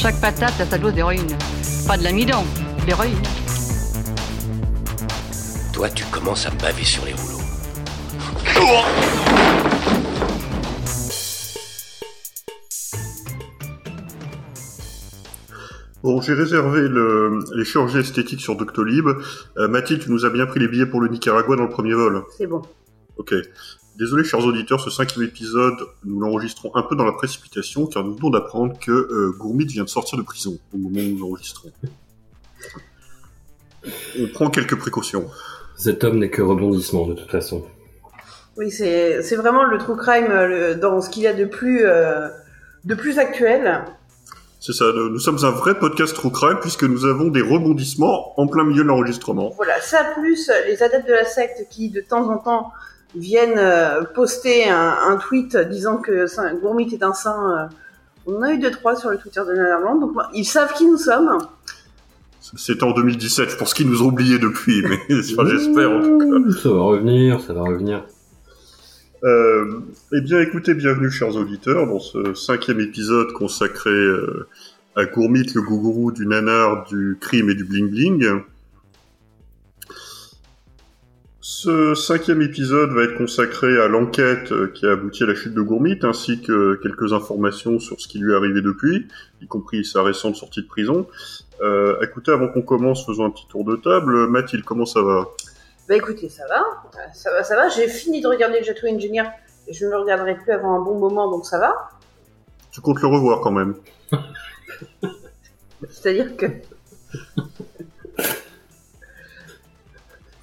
Chaque patate a sa dose d'héroïne. Pas de l'amidon, de l'héroïne. Toi, tu commences à me baver sur les rouleaux. Bon, j'ai réservé le, les chirurgies esthétiques sur Doctolib. Euh, Mathilde, tu nous as bien pris les billets pour le Nicaragua dans le premier vol. C'est bon. Ok. Désolé, chers auditeurs, ce cinquième épisode, nous l'enregistrons un peu dans la précipitation, car nous venons d'apprendre que euh, Gourmit vient de sortir de prison au moment où nous enregistrons. On prend quelques précautions. Cet homme n'est que rebondissement de toute façon. Oui, c'est c'est vraiment le true crime euh, le- dans ce qu'il y a de plus euh, de plus actuel. C'est ça, nous, nous sommes un vrai podcast True Crime puisque nous avons des rebondissements en plein milieu de l'enregistrement. Voilà, ça plus les adeptes de la secte qui de temps en temps viennent euh, poster un, un tweet disant que Gourmit est un saint. euh, on en a eu deux trois sur le Twitter de Netherlands, donc ils savent qui nous sommes. C'était en 2017, je pense qu'ils nous ont oubliés depuis, mais enfin, j'espère en tout cas. Ça va revenir, ça va revenir. Euh, eh bien, écoutez, bienvenue, chers auditeurs, dans ce cinquième épisode consacré euh, à Gourmit, le gougourou du nanar, du crime et du bling-bling. Ce cinquième épisode va être consacré à l'enquête euh, qui a abouti à la chute de Gourmit, ainsi que quelques informations sur ce qui lui est arrivé depuis, y compris sa récente sortie de prison. Euh, écoutez, avant qu'on commence, faisons un petit tour de table. Mathilde, comment ça va? Bah écoutez, ça va, ça va, ça va. J'ai fini de regarder le Château Engineer et je ne le regarderai plus avant un bon moment, donc ça va. Tu comptes le revoir quand même C'est-à-dire que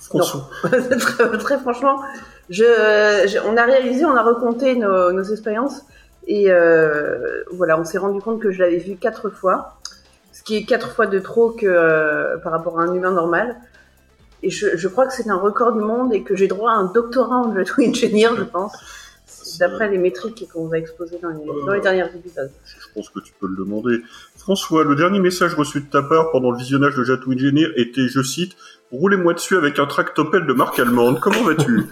François. très, très franchement, je, je- on a réalisé, on a recompté nos, nos expériences et euh, voilà, on s'est rendu compte que je l'avais vu quatre fois, ce qui est quatre fois de trop que euh, par rapport à un humain normal. Et je, je crois que c'est un record du monde et que j'ai droit à un doctorat en Twin Engineer, je pense, d'après les métriques qu'on va exposer dans les, dans les derniers épisodes. Je pense que tu peux le demander. François, le dernier message reçu de ta part pendant le visionnage de Jatou Engineer était, je cite, Roulez-moi dessus avec un tractopelle de marque allemande. Comment vas-tu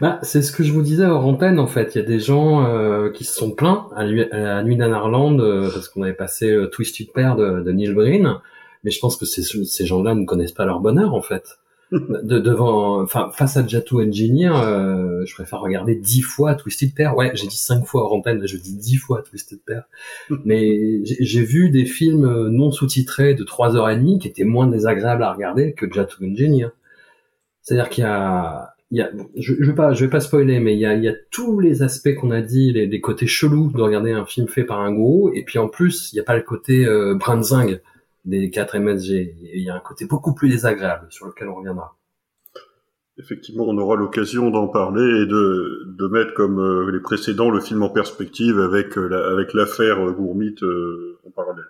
Bah, c'est ce que je vous disais hors antenne en fait. Il y a des gens euh, qui se sont plaints à, à la nuit d'Anarland euh, parce qu'on avait passé Twisted Pair de, Neil Breen. Mais je pense que ces gens-là ne connaissent pas leur bonheur en fait. De, devant, enfin, face à Jatu Engineer, euh, je préfère regarder dix fois Twisted Pair. Ouais, j'ai dit cinq fois hors antenne, je dis dix fois Twisted Pair. Mais j'ai vu des films euh, non sous-titrés de trois heures et demie qui étaient moins désagréables à regarder que Jatu Engineer. C'est-à-dire qu'il y a, il y a, je, je vais pas, je vais pas spoiler, mais il y a, il y a tous les aspects qu'on a dit, les, les côtés chelous de regarder un film fait par un gourou, et puis en plus, il y a pas le côté euh, brinzing des 4 MSG. Il y a un côté beaucoup plus désagréable sur lequel on reviendra. Effectivement, on aura l'occasion d'en parler et de, de mettre comme euh, les précédents le film en perspective avec euh, la- avec l'affaire euh, Gourmit euh, en parallèle.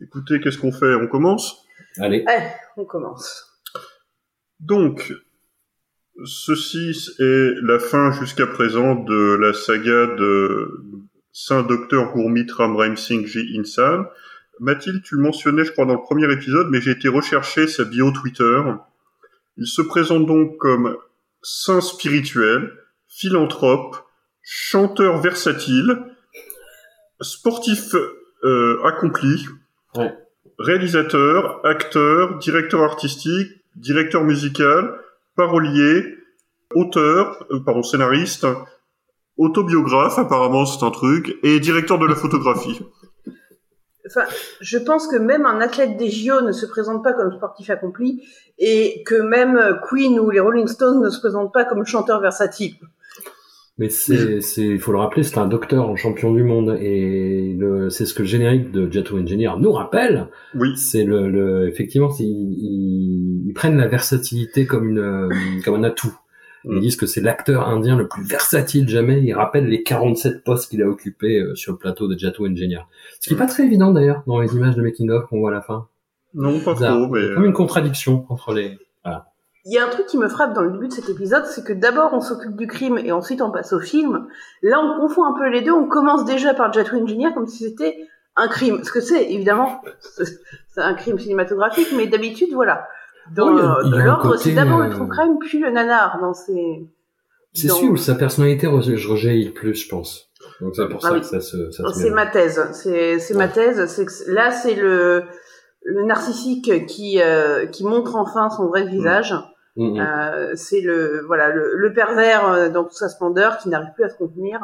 Écoutez, qu'est-ce qu'on fait? On commence? Allez. Allez, on commence. Donc, ceci est la fin jusqu'à présent de la saga de Saint Docteur Gourmit Ram Ram Singh Ji Insan. Mathilde, tu le mentionnais, je crois, dans le premier épisode, mais j'ai été rechercher sa bio Twitter. Il se présente donc comme saint spirituel, philanthrope, chanteur versatile, sportif euh, accompli, Ouais. réalisateur, acteur, directeur artistique, directeur musical, parolier, auteur, euh, pardon, scénariste, autobiographe, apparemment c'est un truc, et directeur de la photographie. Enfin, je pense que même un athlète des JO ne se présente pas comme sportif accompli et que même Queen ou les Rolling Stones ne se présentent pas comme chanteur versatile. Mais c'est, c'est, il faut le rappeler, c'est un docteur en champion du monde et le, c'est ce que le générique de Jatu Engineer nous rappelle. Oui. C'est le, le effectivement, ils, ils, ils prennent la versatilité comme une, comme un atout. Ils disent que c'est l'acteur indien le plus versatile jamais. Il rappelle les 47 postes qu'il a occupés euh, sur le plateau de Jato Engineer. Ce qui est pas très évident d'ailleurs dans les images de making of qu'on voit à la fin. Non, pas trop, mais... Il y a Comme une contradiction entre les. Il y a un truc qui me frappe dans le début de cet épisode, c'est que d'abord on s'occupe du crime et ensuite on passe au film. Là, on confond un peu les deux. On commence déjà par Jet Engineer comme si c'était un crime. Ce que c'est, évidemment, c'est un crime cinématographique, mais d'habitude, voilà. Dans Oui, l'ordre, c'est d'abord le true crime, puis le nanar dans ces. C'est dans- sûr, sa personnalité re- rejaillit le plus, je pense. Donc c'est pour Ah ça oui. que ça se. Ça se C'est ma thèse. C'est ma thèse. C'est que c- là, c'est le le narcissique qui euh, qui montre enfin son vrai visage. Mm, mm. Euh, c'est le voilà le, le pervers euh, dans toute sa splendeur qui n'arrive plus à se contenir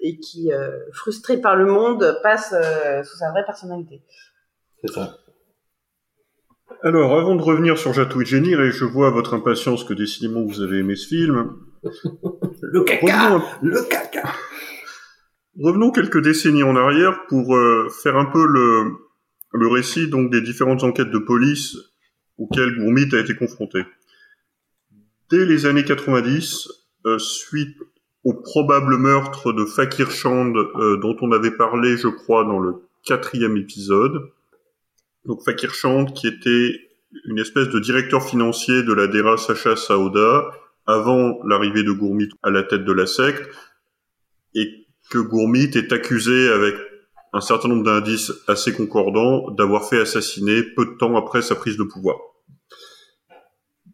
et qui, frustré par le monde, passe sous sa vraie personnalité. C'est ça. Alors, avant de revenir sur Jatou et Jenny, et je vois à votre impatience que décidément vous avez aimé ce film, Le revenons, Le caca revenons quelques décennies en arrière pour euh, faire un peu le, le récit donc des différentes enquêtes de police auxquelles Gourmit a été confronté. Dès les années 90, euh, suite au probable meurtre de Fakir Chand, euh, dont on avait parlé, je crois, dans le quatrième épisode, donc Fakir Chand, qui était une espèce de directeur financier de la Dera Sacha Saouda, avant l'arrivée de Gourmit à la tête de la secte, et que Gourmit est accusé avec un certain nombre d'indices assez concordants d'avoir fait assassiner peu de temps après sa prise de pouvoir.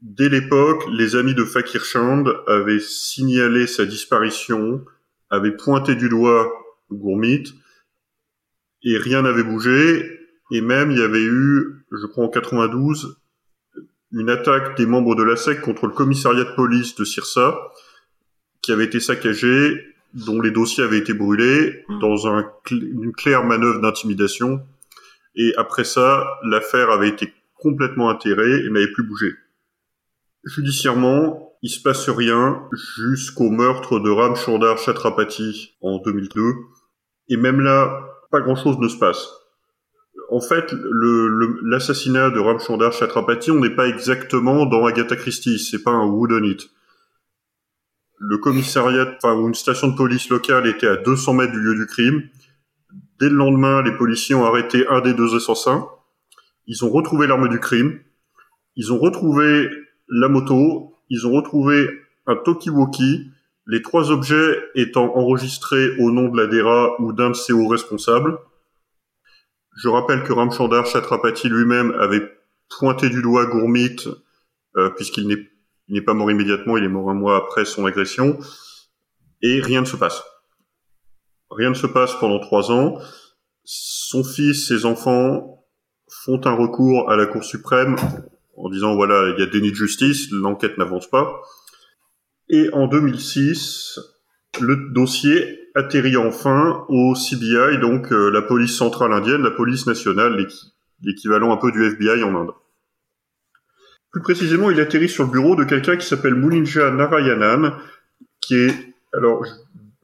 Dès l'époque, les amis de Fakir Chand avaient signalé sa disparition, avaient pointé du doigt Gourmit, et rien n'avait bougé, et même il y avait eu, je crois en 92, une attaque des membres de la SEC contre le commissariat de police de Sirsa, qui avait été saccagé, dont les dossiers avaient été brûlés, dans un cl- une claire manœuvre d'intimidation. Et après ça, l'affaire avait été complètement enterrée et n'avait plus bougé. Judiciairement, il se passe rien jusqu'au meurtre de Ram Chandar Chatrapati en 2002. Et même là, pas grand chose ne se passe. En fait, l'assassinat de Ram Chandar Chatrapati, on n'est pas exactement dans Agatha Christie, c'est pas un wooden it. Le commissariat, enfin, une station de police locale était à 200 mètres du lieu du crime. Dès le lendemain, les policiers ont arrêté un des deux assassins. Ils ont retrouvé l'arme du crime. Ils ont retrouvé la moto. Ils ont retrouvé un talkie-walkie. Les trois objets étant enregistrés au nom de la DERA ou d'un de ses hauts responsables. Je rappelle que Ramchandar Chatrapati lui-même avait pointé du doigt Gourmit, euh, puisqu'il n'est n'est pas mort immédiatement, il est mort un mois après son agression, et rien ne se passe. Rien ne se passe pendant trois ans. Son fils, ses enfants font un recours à la Cour suprême en disant voilà, il y a déni de justice, l'enquête n'avance pas. Et en 2006, le dossier atterrit enfin au CBI, donc euh, la police centrale indienne, la police nationale, l'équi- l'équivalent un peu du FBI en Inde. Plus précisément, il atterrit sur le bureau de quelqu'un qui s'appelle Mulinja Narayanan, qui est, alors,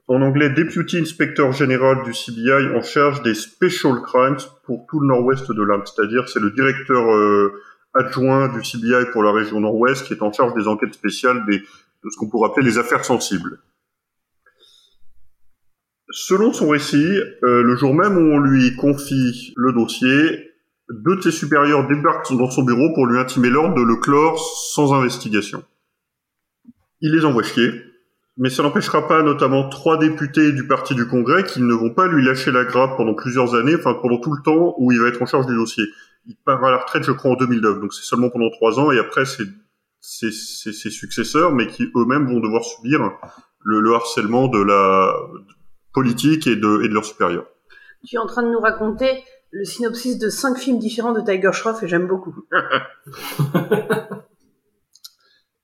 en anglais, Deputy Inspector General du CBI en charge des Special Crimes pour tout le nord-ouest de l'Inde. C'est-à-dire, c'est le directeur euh, adjoint du CBI pour la région nord-ouest qui est en charge des enquêtes spéciales de ce qu'on pourrait appeler les affaires sensibles. Selon son récit, euh, le jour même où on lui confie le dossier, deux de ses supérieurs débarquent dans son bureau pour lui intimer l'ordre de le clore sans investigation. Il les envoie chier, mais ça n'empêchera pas notamment trois députés du parti du Congrès qui ne vont pas lui lâcher la grappe pendant plusieurs années, enfin pendant tout le temps où il va être en charge du dossier. Il part à la retraite, je crois, en 2009, donc c'est seulement pendant trois ans, et après c'est ses successeurs, mais qui eux-mêmes vont devoir subir le, le harcèlement de la politique et de, et de leurs supérieurs. Tu es en train de nous raconter le synopsis de cinq films différents de Tiger Shroff et j'aime beaucoup.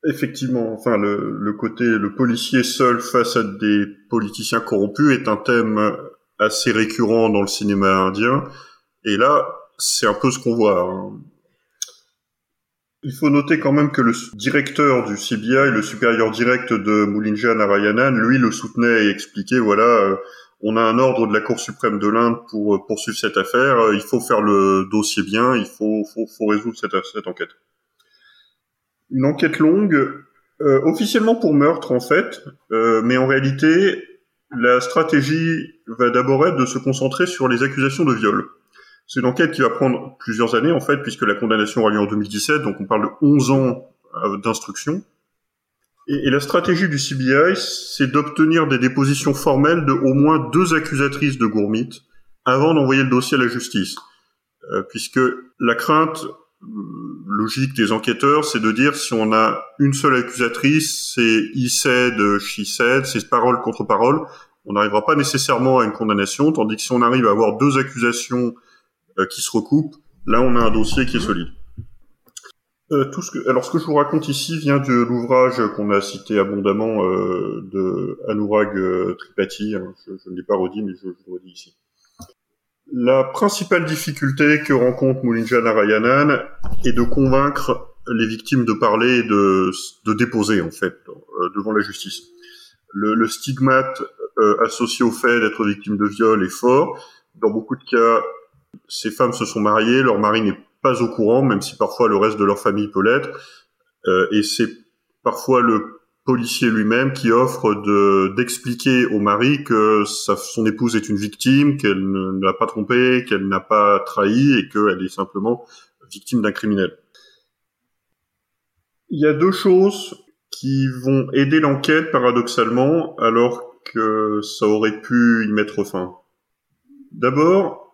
Effectivement, enfin le, le côté le policier seul face à des politiciens corrompus est un thème assez récurrent dans le cinéma indien. Et là, c'est un peu ce qu'on voit. hein. Il faut noter quand même que le directeur du CBI, le supérieur direct de Mulinja Narayanan, lui le soutenait et expliquait voilà, euh, on a un ordre de la Cour suprême de l'Inde pour euh, poursuivre cette affaire, euh, il faut faire le dossier bien, il faut, résoudre cette, enquête. Une enquête longue officiellement pour meurtre en fait, mais en réalité, la stratégie va d'abord être de se concentrer sur les accusations de viol. C'est une enquête qui va prendre plusieurs années en fait, puisque la condamnation aura lieu en 2017, donc on parle de 11 ans euh, d'instruction. Et, la stratégie du CBI, c'est d'obtenir des dépositions formelles de au moins deux accusatrices de Gourmit avant d'envoyer le dossier à la justice. Euh, puisque la crainte euh, logique des enquêteurs, c'est de dire si on a une seule accusatrice, c'est he said, she said, c'est parole contre parole, on n'arrivera pas nécessairement à une condamnation, tandis que si on arrive à avoir deux accusations euh, qui se recoupent, là on a un dossier qui est solide. Euh, tout ce que, alors ce que je vous raconte ici vient de l'ouvrage qu'on a cité abondamment euh, de Anurag Tripathi. Hein, je, je ne l'ai pas redit, mais je, je le redis ici. La principale difficulté que rencontre Moulinja Narayanan est de convaincre les victimes de parler et de, de déposer en fait euh, devant la justice. Le, le stigmate euh, associé au fait d'être victime de viol est fort. Dans beaucoup de cas, ces femmes se sont mariées, leur mari n'est pas au courant, même si parfois le reste de leur famille peut l'être. Euh, et c'est parfois le policier lui-même qui offre de d'expliquer au mari que sa, son épouse est une victime, qu'elle ne l'a pas trompé, qu'elle n'a pas trahi et qu'elle est simplement victime d'un criminel. Il y a deux choses qui vont aider l'enquête paradoxalement alors que ça aurait pu y mettre fin. D'abord,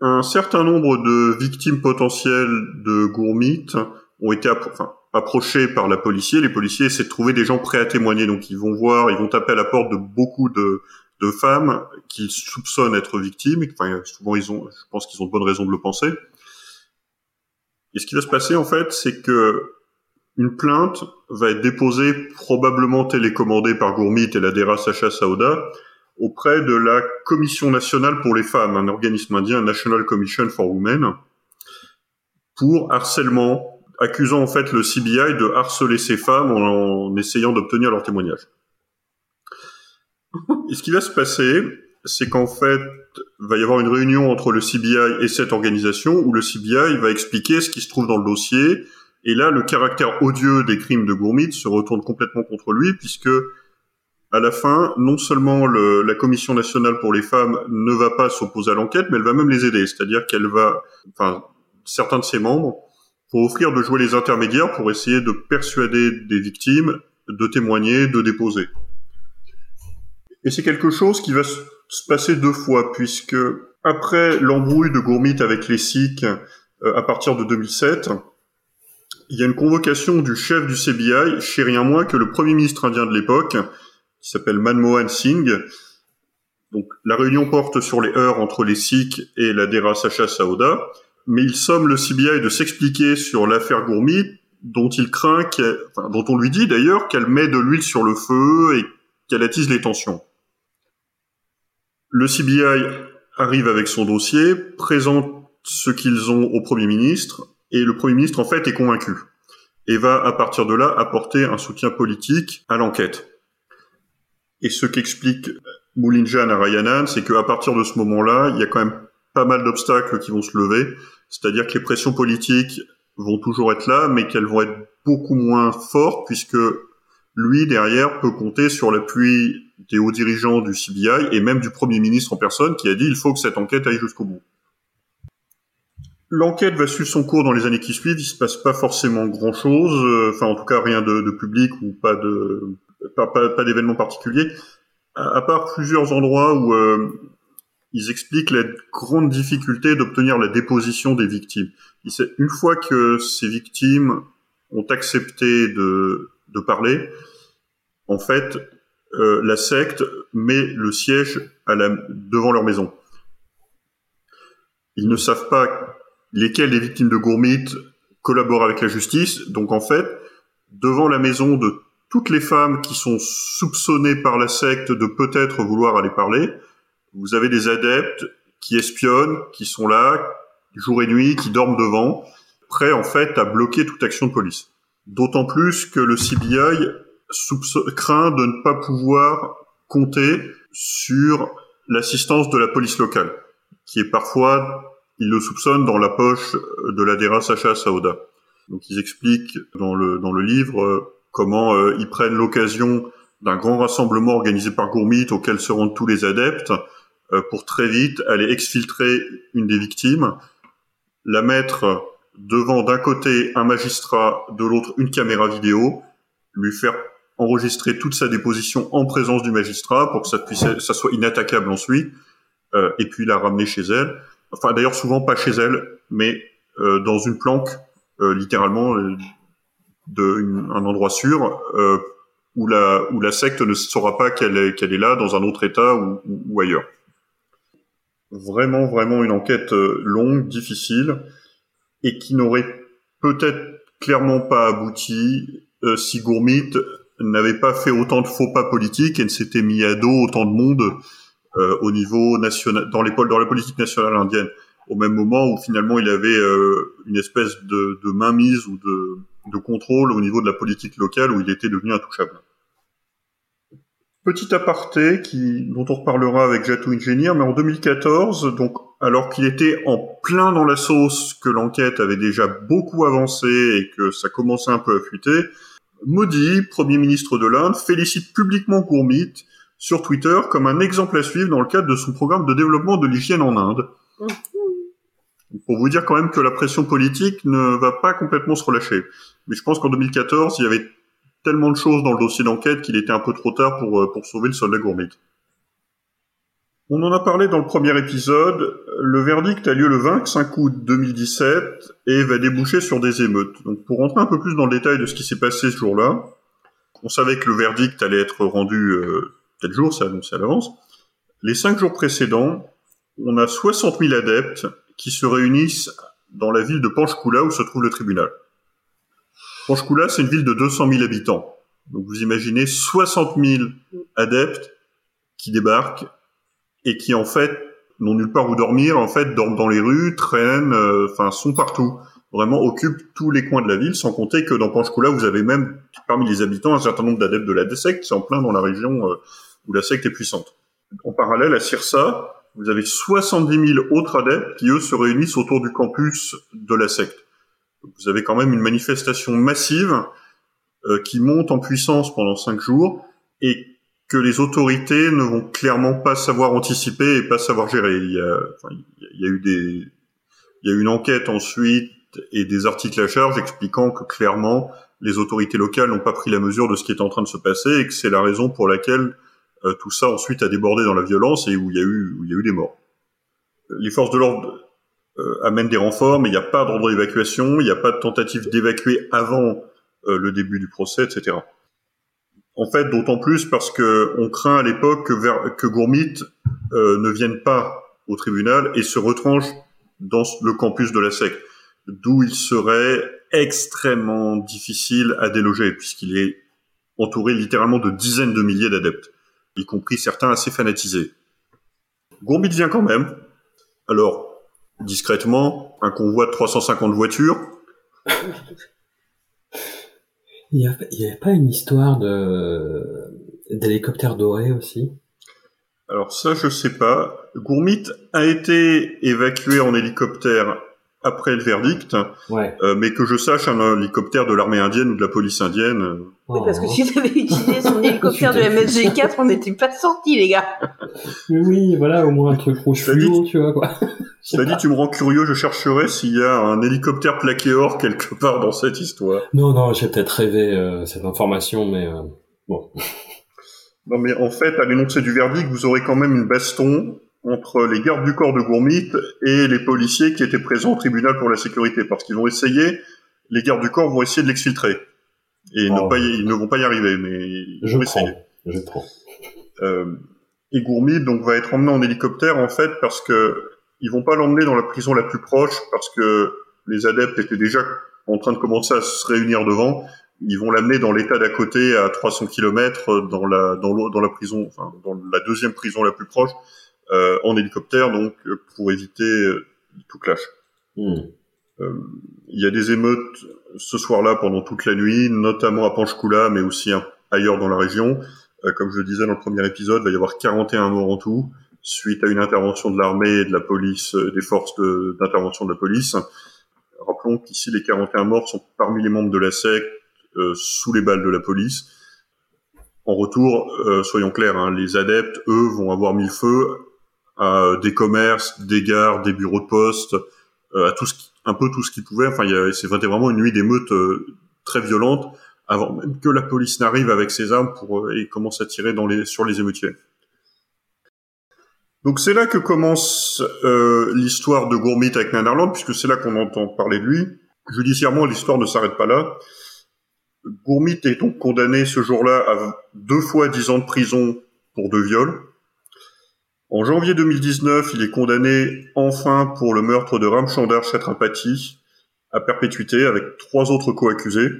un certain nombre de victimes potentielles de gourmites ont été, enfin, approchés par la policier, les policiers essaient de trouver des gens prêts à témoigner. Donc ils vont voir, ils vont taper à la porte de beaucoup de, femmes qu'ils soupçonnent être victimes. Souvent ils ont, je pense qu'ils ont de bonnes raisons de le penser. Et ce qui va se passer en fait, c'est que une plainte va être déposée, probablement télécommandée par Gourmit et la DERA Sacha Saouda, auprès de la Commission nationale pour les femmes, un organisme indien, National Commission for Women, pour harcèlement, accusant en fait le CBI de harceler ces femmes en, essayant d'obtenir leur témoignage. Et ce qui va se passer, c'est qu'en fait, va y avoir une réunion entre le CBI et cette organisation où le CBI va expliquer ce qui se trouve dans le dossier. Et là, le caractère odieux des crimes de Gourmit se retourne complètement contre lui puisque à la fin, non seulement le, la Commission nationale pour les femmes ne va pas s'opposer à l'enquête, mais elle va même les aider. C'est-à-dire qu'elle va, enfin, certains de ses membres pour offrir de jouer les intermédiaires pour essayer de persuader des victimes de témoigner, de déposer. Et c'est quelque chose qui va se passer deux fois, puisque après l'embrouille de Gourmit avec les Sikhs euh, à partir de 2007, il y a une convocation du chef du CBI chez rien moins que le premier ministre indien de l'époque, qui s'appelle Manmohan Singh. Donc la réunion porte sur les heurts entre les Sikhs et la Dera Sacha Saouda mais il somme le CBI de s'expliquer sur l'affaire Gourmit, dont il craint, dont on lui dit d'ailleurs qu'elle met de l'huile sur le feu et qu'elle attise les tensions. Le CBI arrive avec son dossier, présente ce qu'ils ont au Premier ministre, et le Premier ministre en fait est convaincu, et va à partir de là apporter un soutien politique à l'enquête. Et ce qu'explique Moulinja Narayanan, c'est qu'à partir de ce moment-là, il y a quand même pas mal d'obstacles qui vont se lever. C'est-à-dire que les pressions politiques vont toujours être là, mais qu'elles vont être beaucoup moins fortes puisque lui, derrière, peut compter sur l'appui des hauts dirigeants du CBI et même du Premier ministre en personne qui a dit il faut que cette enquête aille jusqu'au bout. L'enquête va suivre son cours dans les années qui suivent. Il se passe pas forcément grand chose, euh, enfin en tout cas rien de, de public ou pas de pas, pas, pas d'événements particuliers, à, part plusieurs endroits où euh, ils expliquent la grande difficulté d'obtenir la déposition des victimes. Une fois que ces victimes ont accepté de, parler, en fait, euh, la secte met le siège devant leur maison. Ils ne savent pas lesquelles des victimes de Gourmit collaborent avec la justice. Donc en fait, devant la maison de toutes les femmes qui sont soupçonnées par la secte de peut-être vouloir aller parler, vous avez des adeptes qui espionnent, qui sont là jour et nuit, qui dorment devant, prêts en fait à bloquer toute action de police. D'autant plus que le CBI craint de ne pas pouvoir compter sur l'assistance de la police locale, qui est parfois, il le soupçonne, dans la poche de l'adhérent Sacha Saouda. Donc ils expliquent dans le, dans le livre, comment euh, ils prennent l'occasion d'un grand rassemblement organisé par Gourmit auquel se rendent tous les adeptes euh, pour très vite aller exfiltrer une des victimes, la mettre devant d'un côté un magistrat, de l'autre une caméra vidéo, lui faire enregistrer toute sa déposition en présence du magistrat pour que ça puisse ça soit inattaquable ensuite euh, et puis la ramener chez elle. Enfin d'ailleurs souvent pas chez elle mais euh, dans une planque euh, littéralement euh, de une- un endroit sûr euh, où la où la secte ne saura pas qu'elle est qu'elle est là dans un autre état ou, ou, ailleurs. Vraiment vraiment une enquête euh, longue difficile et qui n'aurait peut-être clairement pas abouti euh, si Gourmit n'avait pas fait autant de faux pas politiques et ne s'était mis à dos autant de monde euh, au niveau national, dans les dans la politique nationale indienne, au même moment où finalement il avait euh, une espèce de, de mainmise ou de, de contrôle au niveau de la politique locale où il était devenu intouchable. Petit aparté qui, dont on reparlera avec Jatou Engineer, mais en 2014, donc alors qu'il était en plein dans la sauce, que l'enquête avait déjà beaucoup avancé et que ça commençait un peu à fuiter, Modi, Premier ministre de l'Inde, félicite publiquement Gourmit sur Twitter comme un exemple à suivre dans le cadre de son programme de développement de l'hygiène en Inde. Pour vous dire quand même que la pression politique ne va pas complètement se relâcher. Mais je pense qu'en 2014, il y avait tellement de choses dans le dossier d'enquête qu'il était un peu trop tard pour, euh, sauver le soldat Gourmit. On en a parlé dans le premier épisode. Le verdict a lieu le 25 août 2017 et va déboucher sur des émeutes. Donc pour rentrer un peu plus dans le détail de ce qui s'est passé ce jour-là, on savait que le verdict allait être rendu euh, tel jour, c'est annoncé à l'avance. Les cinq jours précédents, on a 60 000 adeptes qui se réunissent dans la ville de Panchkula où se trouve le tribunal. Panchkula, c'est une ville de 200 000 habitants. Donc vous imaginez 60 000 adeptes qui débarquent et qui en fait n'ont nulle part où dormir, en fait dorment dans les rues, traînent, euh, enfin sont partout. Vraiment occupent tous les coins de la ville, sans compter que dans Panchkula, vous avez même parmi les habitants un certain nombre d'adeptes de la secte, c'est en plein dans la région euh, où la secte est puissante. En parallèle, à Sirsa, vous avez 70 000 autres adeptes qui, eux, se réunissent autour du campus de la secte. Vous avez quand même une manifestation massive euh, qui monte en puissance pendant cinq jours et que les autorités ne vont clairement pas savoir anticiper et pas savoir gérer. Il y a, il y a eu des, il y a eu une enquête ensuite et des articles à charge expliquant que clairement les autorités locales n'ont pas pris la mesure de ce qui est en train de se passer et que c'est la raison pour laquelle euh, tout ça ensuite a débordé dans la violence et où il y a eu, où il y a eu des morts. Les forces de l'ordre euh, amènent des renforts, mais il n'y a pas d'ordre d'évacuation, il n'y a pas de tentative d'évacuer avant euh, le début du procès, etc. En fait, d'autant plus parce que on craint à l'époque que, que Gourmit euh, ne vienne pas au tribunal et se retranche dans le campus de la secte, d'où il serait extrêmement difficile à déloger puisqu'il est entouré littéralement de dizaines de milliers d'adeptes, y compris certains assez fanatisés. Gourmit vient quand même. Alors, discrètement, un convoi de 350 voitures, Il n'y avait pas une histoire de d'hélicoptère doré aussi? Alors ça, je sais pas. Gourmit a été évacué en hélicoptère après le verdict, Ouais. euh, mais que je sache, un hélicoptère de l'armée indienne ou de la police indienne. euh, Oui, parce que Oh. s'il avait utilisé son hélicoptère de MSG4, on n'était pas sortis, les gars. Mais oui, voilà, au moins un truc rouge fluo, tu vois quoi. Cela dit, tu me rends curieux, je chercherai s'il y a un hélicoptère plaqué or quelque part dans cette histoire. Non, non, j'ai peut-être rêvé euh, cette information, mais euh, bon. Non mais en fait, à l'énoncé du verdict, vous aurez quand même une baston entre les gardes du corps de Gourmit et les policiers qui étaient présents au tribunal pour la sécurité, parce qu'ils vont essayer, les gardes du corps vont essayer de l'exfiltrer. Et Oh. ne pas y- ils ne vont pas y arriver, mais ils Je vont prends, essayer. je prends. Euh, et Gourmit donc va être emmené en hélicoptère en fait parce que ils vont pas l'emmener dans la prison la plus proche parce que les adeptes étaient déjà en train de commencer à se réunir devant. Ils vont l'amener dans l'état d'à côté à 300 km dans la dans, la prison, enfin dans la deuxième prison la plus proche en hélicoptère donc euh, pour éviter euh, tout clash. Hmm. Euh, il y a des émeutes ce soir-là pendant toute la nuit, notamment à Panchkula, mais aussi ailleurs dans la région. Euh, comme je le disais dans le premier épisode, il va y avoir 41 morts en tout, suite à une intervention de l'armée et de la police, euh, des forces d'intervention de, la police. Rappelons qu'ici, les 41 morts sont parmi les membres de la secte euh, sous les balles de la police. En retour, euh, soyons clairs, hein, les adeptes, eux, vont avoir mis le feu des commerces, des gares, des bureaux de poste, euh, à tout ce qui, un peu tout ce qu'ils pouvaient. Enfin, c'est vraiment une nuit d'émeute très violente avant même que la police n'arrive avec ses armes pour et commence à tirer sur les émeutiers. Donc c'est là que commence euh, l'histoire de Gourmit avec Nanarland, puisque c'est là qu'on entend parler de lui. Judiciairement, l'histoire ne s'arrête pas là. Gourmit est donc condamné ce jour-là à deux fois dix ans de prison pour deux viols. En janvier 2019, il est condamné enfin pour le meurtre de Ramchandar Chatrapati à perpétuité avec trois autres co-accusés.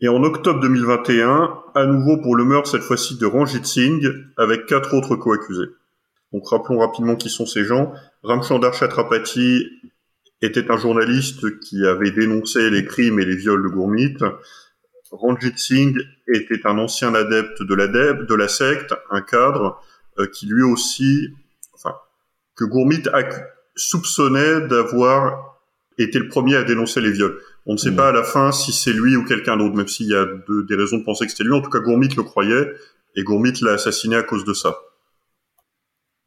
Et en octobre 2021, à nouveau pour le meurtre cette fois-ci de Ranjit Singh avec quatre autres co-accusés. Donc rappelons rapidement qui sont ces gens. Ramchandar Chatrapati était un journaliste qui avait dénoncé les crimes et les viols de Gourmit. Ranjit Singh était un ancien adepte de la secte, un cadre qui lui aussi, enfin, que Gourmit a soupçonnait d'avoir été le premier à dénoncer les viols. On ne sait mmh. pas à la fin si c'est lui ou quelqu'un d'autre, même s'il y a des raisons de penser que c'était lui. En tout cas, Gourmit le croyait et Gourmit l'a assassiné à cause de ça.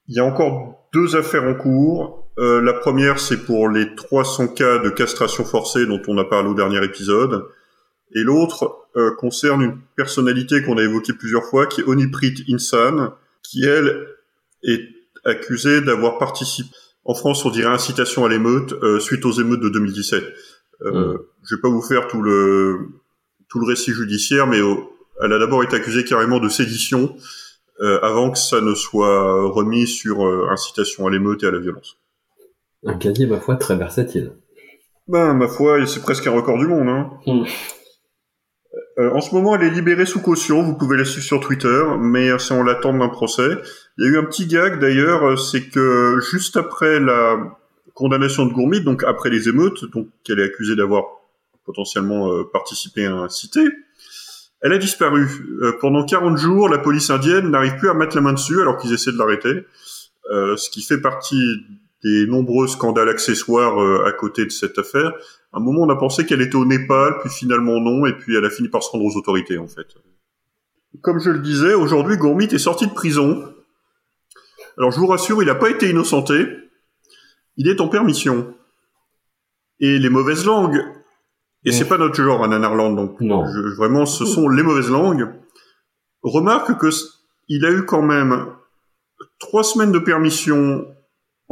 Il y a encore deux affaires en cours. Euh, la première, c'est pour les 300 cas de castration forcée dont on a parlé au dernier épisode. Et l'autre euh, concerne une personnalité qu'on a évoquée plusieurs fois, qui est Oniprit Insan, qui, elle, est accusée d'avoir participé. En France, on dirait incitation à l'émeute euh, suite aux émeutes de 2017. Euh, mm. Je vais pas vous faire tout le tout le récit judiciaire, mais elle a d'abord été accusée carrément de sédition euh, avant que ça ne soit remis sur euh, incitation à l'émeute et à la violence. Un casier, ma foi, très versatile. Ben, ma foi, c'est presque un record du monde. Hein. Hmm. Euh, en ce moment, elle est libérée sous caution. Vous pouvez la suivre sur Twitter, mais c'est en l'attente d'un procès. Il y a eu un petit gag d'ailleurs, c'est que juste après la condamnation de Gourmit, donc après les émeutes, donc qu'elle est accusée d'avoir potentiellement participé à un cité, elle a disparu. Euh, pendant 40 jours, la police indienne n'arrive plus à mettre la main dessus alors qu'ils essaient de l'arrêter. Euh, ce qui fait partie des nombreux scandales accessoires euh, à côté de cette affaire. À un moment, on a pensé qu'elle était au Népal, puis finalement non, et puis elle a fini par se rendre aux autorités, en fait. Comme je le disais, aujourd'hui, Gourmit est sorti de prison. Alors, je vous rassure, il n'a pas été innocenté. Il est en permission. Et les mauvaises langues et c'est pas notre genre, en Nanarland, donc non. vraiment, ce sont les mauvaises langues. Remarque que il a eu quand même trois semaines de permission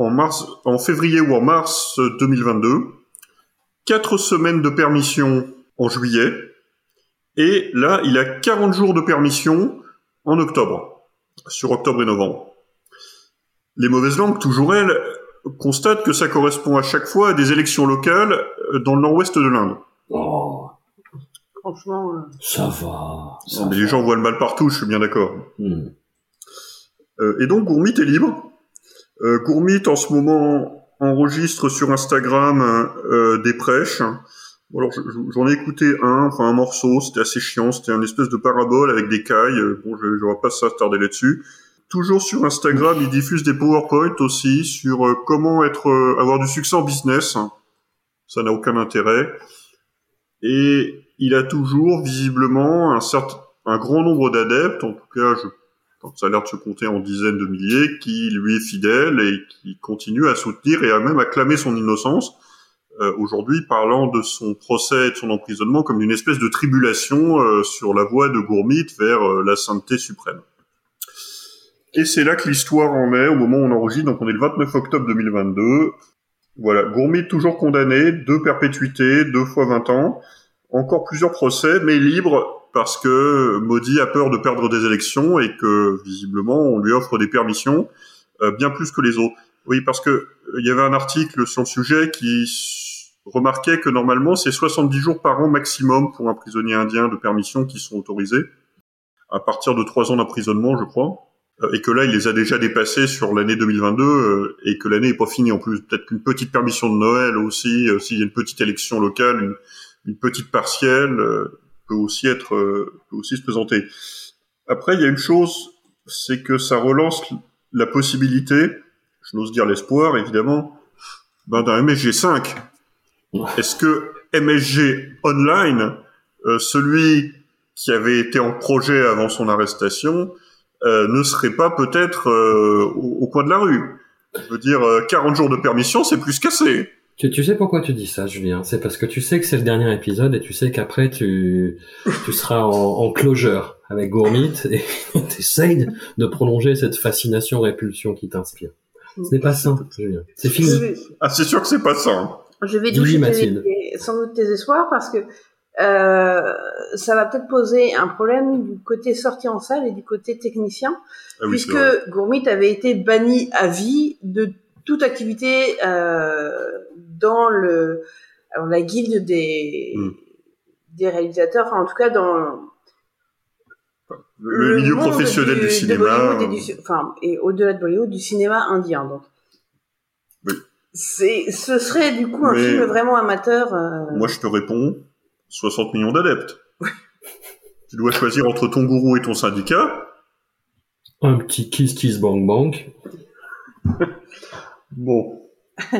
en mars, en février ou en mars 2022, quatre semaines de permission en juillet, et là, il a 40 jours de permission en octobre, sur octobre et novembre. Les mauvaises langues, toujours elles, constatent que ça correspond à chaque fois à des élections locales dans le nord-ouest de l'Inde. Oh. Franchement. Euh, ça va. mais les gens voient le mal partout, je suis bien d'accord. Hmm. Euh, et donc Gourmit est libre. Euh, Gourmit en ce moment enregistre sur Instagram des prêches. alors j'en ai écouté un, enfin un morceau, c'était assez chiant, c'était un espèce de parabole avec des cailles. Bon, je, je vais pas s'attarder là-dessus. Toujours sur Instagram, il diffuse des PowerPoint aussi sur comment être, avoir du succès en business. Ça n'a aucun intérêt et il a toujours visiblement un certain, un grand nombre d'adeptes, en tout cas, je, ça a l'air de se compter en dizaines de milliers, qui lui est fidèle et qui continue à soutenir et à même acclamer son innocence. Euh, Aujourd'hui, parlant de son procès et de son emprisonnement comme une espèce de tribulation euh, sur la voie de Gourmit vers euh, la sainteté suprême. Et c'est là que l'histoire en est au moment où on enregistre, donc on est le 29 octobre 2022. Voilà, Gourmit toujours condamné, deux perpétuités, deux fois 20 ans, encore plusieurs procès, mais libre parce que Modi a peur de perdre des élections et que visiblement on lui offre des permissions euh, bien plus que les autres. Oui, parce que euh, il y avait un article sur le sujet qui remarquait que normalement c'est 70 jours par an maximum pour un prisonnier indien de permission qui sont autorisés à partir de trois ans d'emprisonnement, je crois. Euh, et que là, il les a déjà dépassés sur l'année 2022 euh, et que l'année est pas finie en plus. Peut-être qu'une petite permission de Noël aussi, s'il y a une petite élection locale, une, petite partielle peut aussi être peut aussi se présenter. Après, il y a une chose, c'est que ça relance la possibilité, je n'ose dire l'espoir évidemment, ben, d'un MSG 5. Est-ce que MSG Online euh, celui qui avait été en projet avant son arrestation euh, ne serait pas peut-être euh, au, au coin de la rue? Je veux dire, euh, 40 jours de permission, c'est plus qu'assez. Tu, tu sais pourquoi tu dis ça, Julien? C'est parce que tu sais que c'est le dernier épisode et tu sais qu'après tu tu seras en, en closure avec Gourmit et t'essayes de prolonger cette fascination-répulsion qui t'inspire. Ce n'est pas ça, Julien. C'est fini. Ah, c'est sûr que c'est pas ça. hein. je vais Mathilde. tes- sans doute tes espoirs parce que euh, ça va peut-être poser un problème du côté sortie en salle et du côté technicien, Ah oui, puisque. Gourmit avait été banni à vie de toute activité euh, dans le alors la guilde des Mm. des réalisateurs, enfin en tout cas dans Le, milieu professionnel du, cinéma. Et, du, enfin, et au-delà de Bollywood, du cinéma indien. Donc, Oui. c'est, ce serait du coup un Mais- film vraiment amateur. euh, Moi, je te réponds 60 millions d'adeptes. tu dois choisir entre ton gourou et ton syndicat. Un petit kiss kiss bang bang. Bon.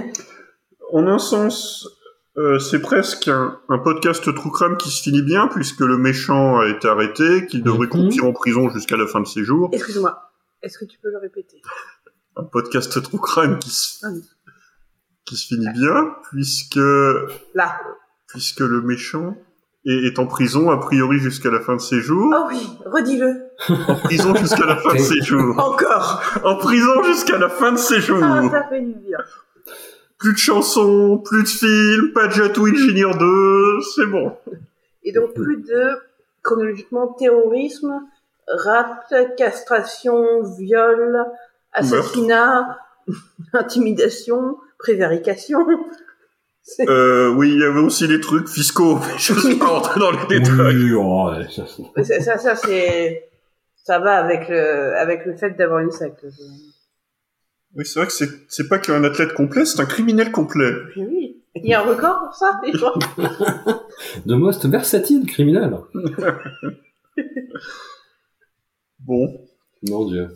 en un sens, euh, c'est presque un, un podcast True Crime qui se finit bien, puisque le méchant a été arrêté, qu'il devrait Mhm. croupir en prison jusqu'à la fin de ses jours. Excuse-moi, est-ce que tu peux le répéter? Un podcast True Crime qui se, Ah oui. qui se finit bien, puisque, Là. puisque le méchant est, est en prison, a priori jusqu'à la fin de ses jours. Oh oui, redis-le. En prison jusqu'à la fin de ses jours. Encore. En prison jusqu'à la fin de ses jours. Ah, ça fait du bien. Plus de chansons, plus de films, pas de Jatou Engineer 2, c'est bon. Et donc plus de chronologiquement terrorisme, rapt, castration, viol, assassinat, intimidation, prévarication. Euh, oui, il y avait aussi des trucs fiscaux, mais je suis pas rentré dans les détails. Oui, oh, ouais, ça, c'est- Ça, ça, ça, c'est, ça va avec le, avec le fait d'avoir une secte. Oui, c'est vrai que c'est, c'est pas qu'un athlète complet, c'est un criminel complet. Puis oui. Il y a un record pour ça, les gens. The most versatile criminel. Bon, Mon dieu.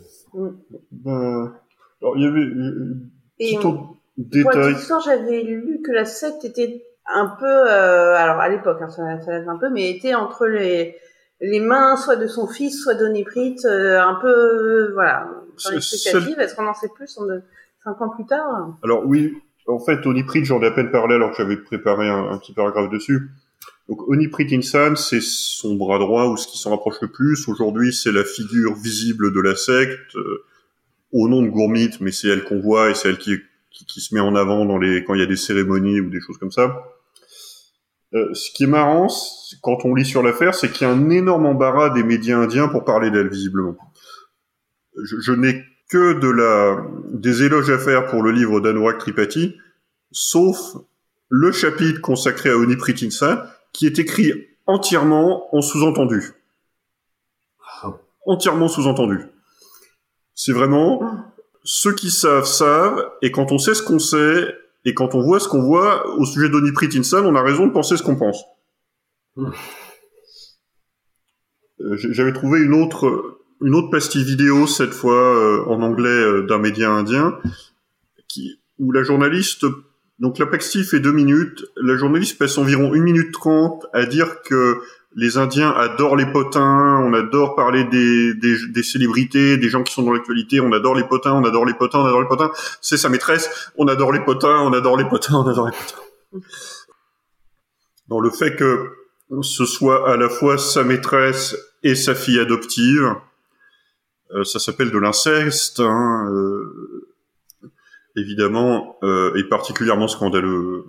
ben, alors il y avait euh, Et pour détail. histoire, j'avais lu que la secte était un peu, euh, alors à l'époque, hein, ça, ça date un peu, mais était entre les, les mains soit de son fils, soit d'Oniprit, euh, un peu, euh, voilà, Est-ce qu'on en sait plus en de, cinq ans plus tard Alors oui, en fait, Oniprit, j'en ai à peine parlé alors que j'avais préparé un, un petit paragraphe dessus. Donc Oniprit Insan, c'est son bras droit ou ce qui s'en rapproche le plus. Aujourd'hui, c'est la figure visible de la secte, euh, au nom de Gourmit, mais c'est elle qu'on voit et c'est elle qui, qui, qui se met en avant dans les quand il y a des cérémonies ou des choses comme ça. Euh, ce qui est marrant, quand on lit sur l'affaire, c'est qu'il y a un énorme embarras des médias indiens pour parler d'elle, visiblement. Je, je n'ai que de la, des éloges à faire pour le livre d'Anurag Tripathi, sauf le chapitre consacré à Oni Pritinsa, qui est écrit entièrement en sous-entendu. Entièrement sous-entendu. C'est vraiment, ceux qui savent, savent, et quand on sait ce qu'on sait, et quand on voit ce qu'on voit au sujet d'Oni Pritinsan, on a raison de penser ce qu'on pense. Mm. Euh, J'avais trouvé une autre, une autre pastille vidéo, cette fois euh, en anglais euh, d'un média indien, qui, où la journaliste, donc la pastille fait deux minutes, la journaliste passe environ une minute trente à dire que les Indiens adorent les potins, on adore parler des, des, des célébrités, des gens qui sont dans l'actualité, on adore les potins, on adore les potins, on adore les potins, c'est sa maîtresse, on adore les potins, on adore les potins, on adore les potins. Dans le fait que ce soit à la fois sa maîtresse et sa fille adoptive, ça s'appelle de l'inceste, hein, euh, évidemment, euh, et particulièrement scandaleux.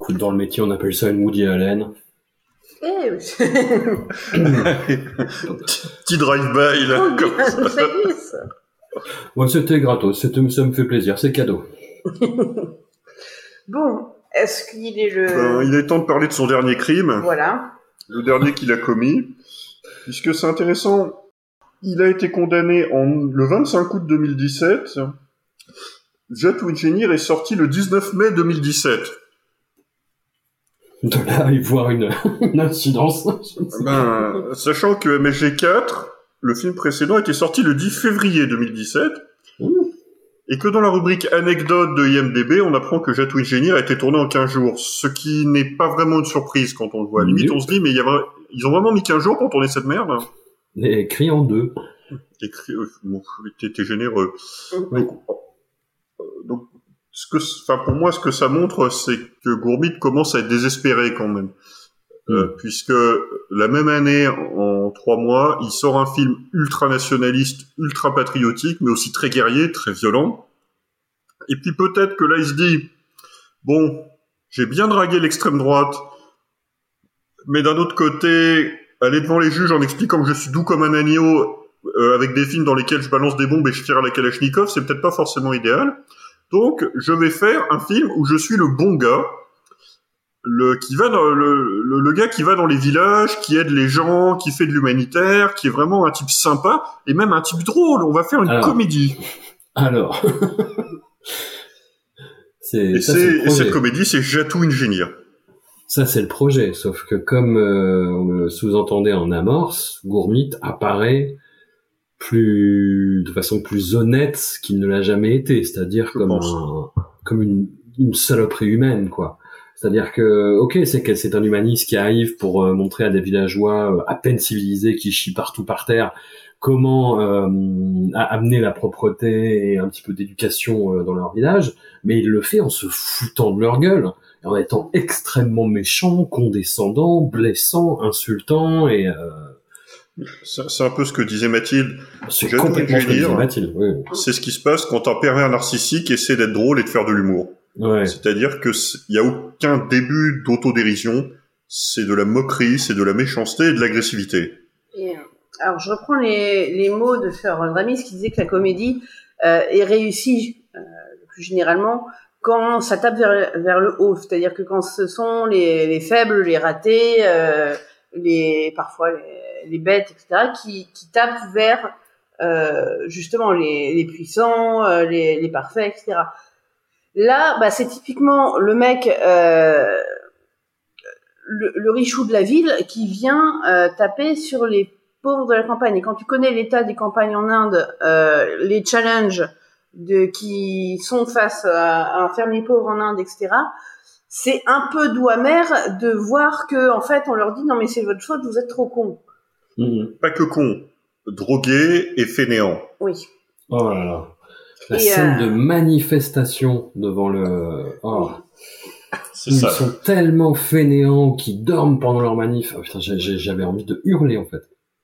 Écoute, dans le métier, on appelle ça une Woody Allen. Eh, Petit drive-by, là, comme ça. ça glisse. Ouais, c'était gratos, c'était- ça me fait plaisir, c'est cadeau. Bon, est-ce qu'il est le... Ben, il est temps de parler de son dernier crime, Voilà. le dernier qu'il a commis, puisque c'est intéressant. Il a été condamné en, le 25 août 2017. Jet Engineer est sorti le 19 mai 2017. De là à y voir une, une incidence. Ben, sachant que MSG4, le film précédent, était sorti le 10 février 2017. Ouh. et que dans la rubrique anecdote de IMDB, on apprend que Jet Engineer a été tourné en 15 jours, ce qui n'est pas vraiment une surprise quand on le voit. À la limite, on se dit, mais il y a ils ont vraiment mis 15 jours pour tourner cette merde? Écrit en deux. Écrit, bon, t'es généreux. Oui. Donc, euh, donc, ce que, enfin, pour moi, ce que ça montre, c'est que Gourmit commence à être désespéré quand même. Euh, puisque la même année, en trois mois, il sort un film ultra nationaliste, ultra patriotique, mais aussi très guerrier, très violent. Et puis peut-être que là, il se dit, bon, j'ai bien dragué l'extrême droite, mais d'un autre côté, aller devant les juges en expliquant que je suis doux comme un agneau, euh, avec des films dans lesquels je balance des bombes et je tire à la Kalachnikov, c'est peut-être pas forcément idéal. Donc, je vais faire un film où je suis le bon gars, le qui va dans le, le, le gars qui va dans les villages, qui aide les gens, qui fait de l'humanitaire, qui est vraiment un type sympa et même un type drôle. On va faire une Alors. comédie. Alors. c'est, Et, ça, c'est- et cette comédie, c'est Jatou Engineer. Ça, c'est le projet. Sauf que comme euh, on le sous-entendait en amorce, Gourmit apparaît plus de façon plus honnête qu'il ne l'a jamais été, c'est-à-dire comme un, comme une, une saloperie humaine, quoi. C'est-à-dire que, ok, c'est que c'est un humaniste qui arrive pour euh, montrer à des villageois euh, à peine civilisés qui chient partout par terre comment euh, amener la propreté et un petit peu d'éducation dans leur village, mais il le fait en se foutant de leur gueule, en étant extrêmement méchant, condescendant, blessant, insultant, et euh, C'est c'est un peu ce que disait Mathilde. c'est complètement ce que disait Mathilde. Oui. C'est ce qui se passe quand un pervers narcissique essaie d'être drôle et de faire de l'humour. Ouais. C'est-à-dire que il y a aucun début d'autodérision. C'est de la moquerie, c'est de la méchanceté et de l'agressivité. Euh, alors, je reprends les, les mots de Sir Ramis qui disait que la comédie euh, est réussie, euh, plus généralement, quand ça tape vers, le haut. C'est-à-dire que quand ce sont les, les faibles, les ratés, euh, les parfois les, bêtes, etc., qui, tapent vers euh, justement les, puissants, euh, les, parfaits, etc. Là, bah, c'est typiquement le mec, le, le richou de la ville, qui vient taper sur les pauvres de la campagne. Et quand tu connais l'état des campagnes en Inde, les challenges de qui sont face à, à un fermier pauvre en Inde, etc. C'est un peu doux amer de voir que en fait on leur dit non mais c'est votre faute, vous êtes trop con. Mhm. Pas que con, drogué et fainéant. Oui. Oh là là. La Et, scène euh, de manifestation devant le. Oh. Ils ça. sont tellement fainéants qu'ils dorment pendant leur manif. Oh, putain, j'ai- j'avais envie de hurler en fait.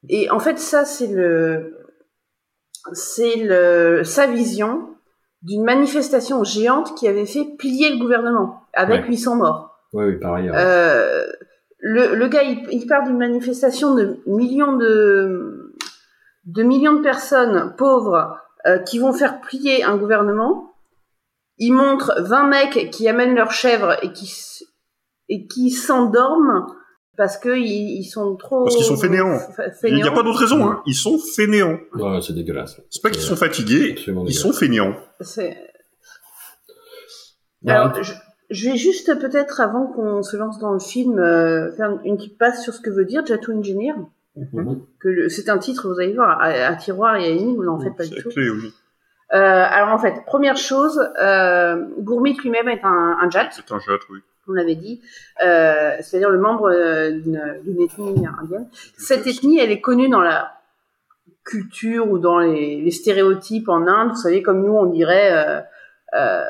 Et en fait ça c'est le c'est le sa vision d'une manifestation géante qui avait fait plier le gouvernement avec Ouais. 800 morts. Oui, oui, pareil. ouais. Euh, le, le gars, il, il part d'une manifestation de millions de, de millions de personnes pauvres euh, qui vont faire plier un gouvernement. Il montre 20 mecs qui amènent leurs chèvres et qui et qui s'endorment parce que ils, ils sont trop Parce qu'ils sont fainéants. fa- Il n'y a fainéants. pas d'autre raison, hein. Ils sont fainéants. Ouais, c'est dégueulasse. C'est pas qu'ils sont fatigués, ils sont Ouais, Alors, je, je vais juste peut-être, avant qu'on se lance dans le film, euh, faire une petite passe sur ce que veut dire Jatou Engineer. Mhm. Que c'est un titre, vous allez voir, à, à tiroir et à énigme, mais en fait pas du tout. clé, oui. Euh, alors en fait, première chose, euh, Gourmit lui-même est un, un Jat, C'est un jet, oui. On l'avait dit, euh, c'est-à-dire le membre euh, d'une ethnie indienne. Cette ethnie, elle est connue dans la culture ou dans les, les stéréotypes en Inde. Vous savez, comme nous, on dirait euh, euh,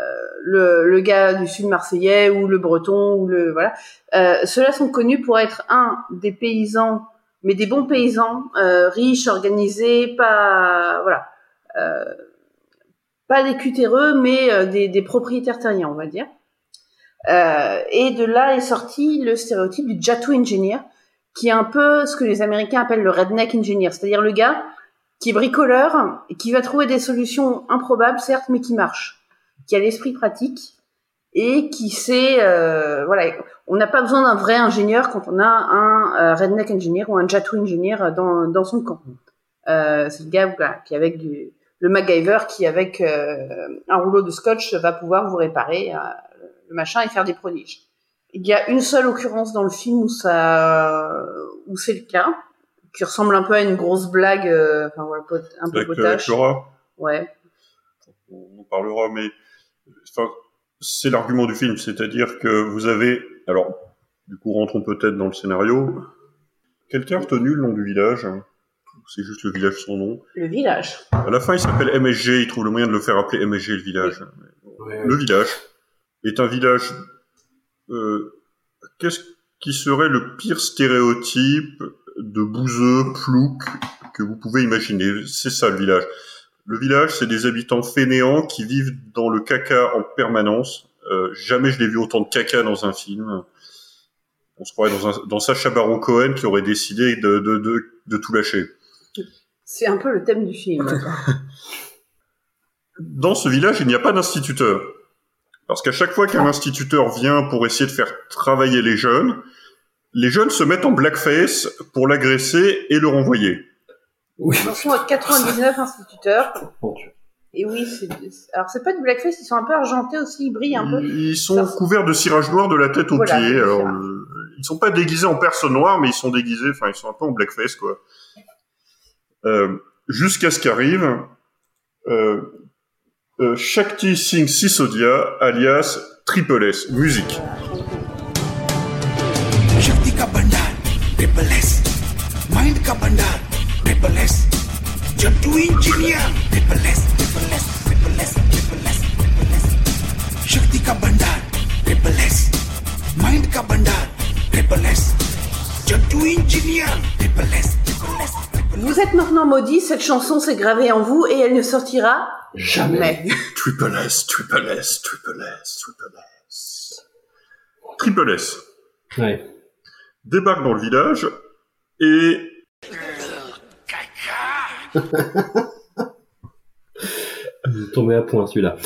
le, le gars du sud marseillais ou le breton ou le voilà. Euh, Ceux-là sont connus pour être un des paysans, mais des bons paysans, euh, riches, organisés, pas voilà, pas des cutéreux, mais des, des propriétaires terriens, on va dire. Euh, et de là est sorti le stéréotype du Jatu Engineer, qui est un peu ce que les Américains appellent le redneck engineer, c'est-à-dire le gars qui est bricoleur et qui va trouver des solutions improbables, certes, mais qui marchent, qui a l'esprit pratique et qui sait, euh, voilà, on n'a pas besoin d'un vrai ingénieur quand on a un euh, redneck engineer ou un Jatu engineer dans, dans son camp. Euh, c'est le gars qui avec du, le MacGyver qui avec euh, un rouleau de scotch va pouvoir vous réparer le machin et faire des prodiges. Il y a une seule occurrence dans le film où ça, où c'est le cas, qui ressemble un peu à une grosse blague, euh, enfin voilà, pot- un peu Avec, euh, potache. avec Laura. Ouais. on en parlera, mais enfin, c'est l'argument du film, c'est-à-dire que vous avez, alors, du coup, rentrons peut-être dans le scénario. Quelqu'un a retenu le nom du village C'est juste le village sans nom. Le village. À la fin, il s'appelle MSG. Il trouve le moyen de le faire appeler MSG le village. Le village est un village. Euh, Qu'est-ce qui serait le pire stéréotype de bouseux, plouc que vous pouvez imaginer? C'est ça le village. Le village, c'est des habitants fainéants qui vivent dans le caca en permanence. Euh, jamais je l'ai vu autant de caca dans un film. On se croirait dans, un, dans Sacha Baron Cohen qui aurait décidé de, de, de, de tout lâcher. C'est un peu le thème du film. Dans ce village, il n'y a pas d'instituteur. Parce qu'à chaque fois qu'un instituteur vient pour essayer de faire travailler les jeunes, les jeunes se mettent en blackface pour l'agresser et le renvoyer. Oui. Ils sont à 99 instituteurs. Dieu. Et oui, c'est... alors c'est pas du blackface, ils sont un peu argentés aussi, ils brillent un peu. Ils sont couverts de cirage noir de la tête aux Voilà, pieds. Alors, euh, ils sont pas déguisés en personne noire, mais ils sont déguisés, enfin, ils sont un peu en blackface, quoi. Euh, Jusqu'à ce qu'arrive euh, euh, Shakti Singh Sisodia, alias Triple S. Musique. Shakti ka bandar, Triple Mind ka bandar, Triple S. Jaddu engineer, Triple S, Triple S, Triple S, Shakti ka bandar, Triple S. Mind ka bandar, Triple S. Jaddu engineer, Triple S, Triple S. Vous êtes maintenant maudit, cette chanson s'est gravée en vous et elle ne sortira Jamais. Triple S, Triple S, Triple S, Triple S. Triple S Ouais. débarque dans le village et tombé à point celui-là.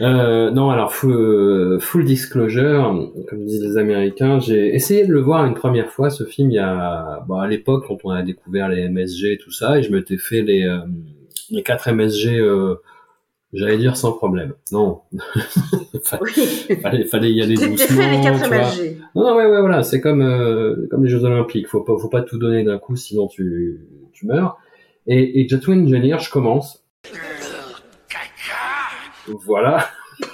Euh, non, alors full, euh, full disclosure, comme disent les Américains, j'ai essayé de le voir une première fois ce film il y a, bah, à l'époque quand on a découvert les MSG et tout ça, et je m'étais fait les euh, les quatre MSG, euh, j'allais dire sans problème. Non, fallait, fallait y aller doucement. fait les 4 tu vois. MSG. Non, non, ouais, ouais, voilà, c'est comme euh, comme les Jeux Olympiques. Faut pas, faut pas tout donner d'un coup, sinon tu tu meurs. Et, et Jet Engineer, je commence. Voilà.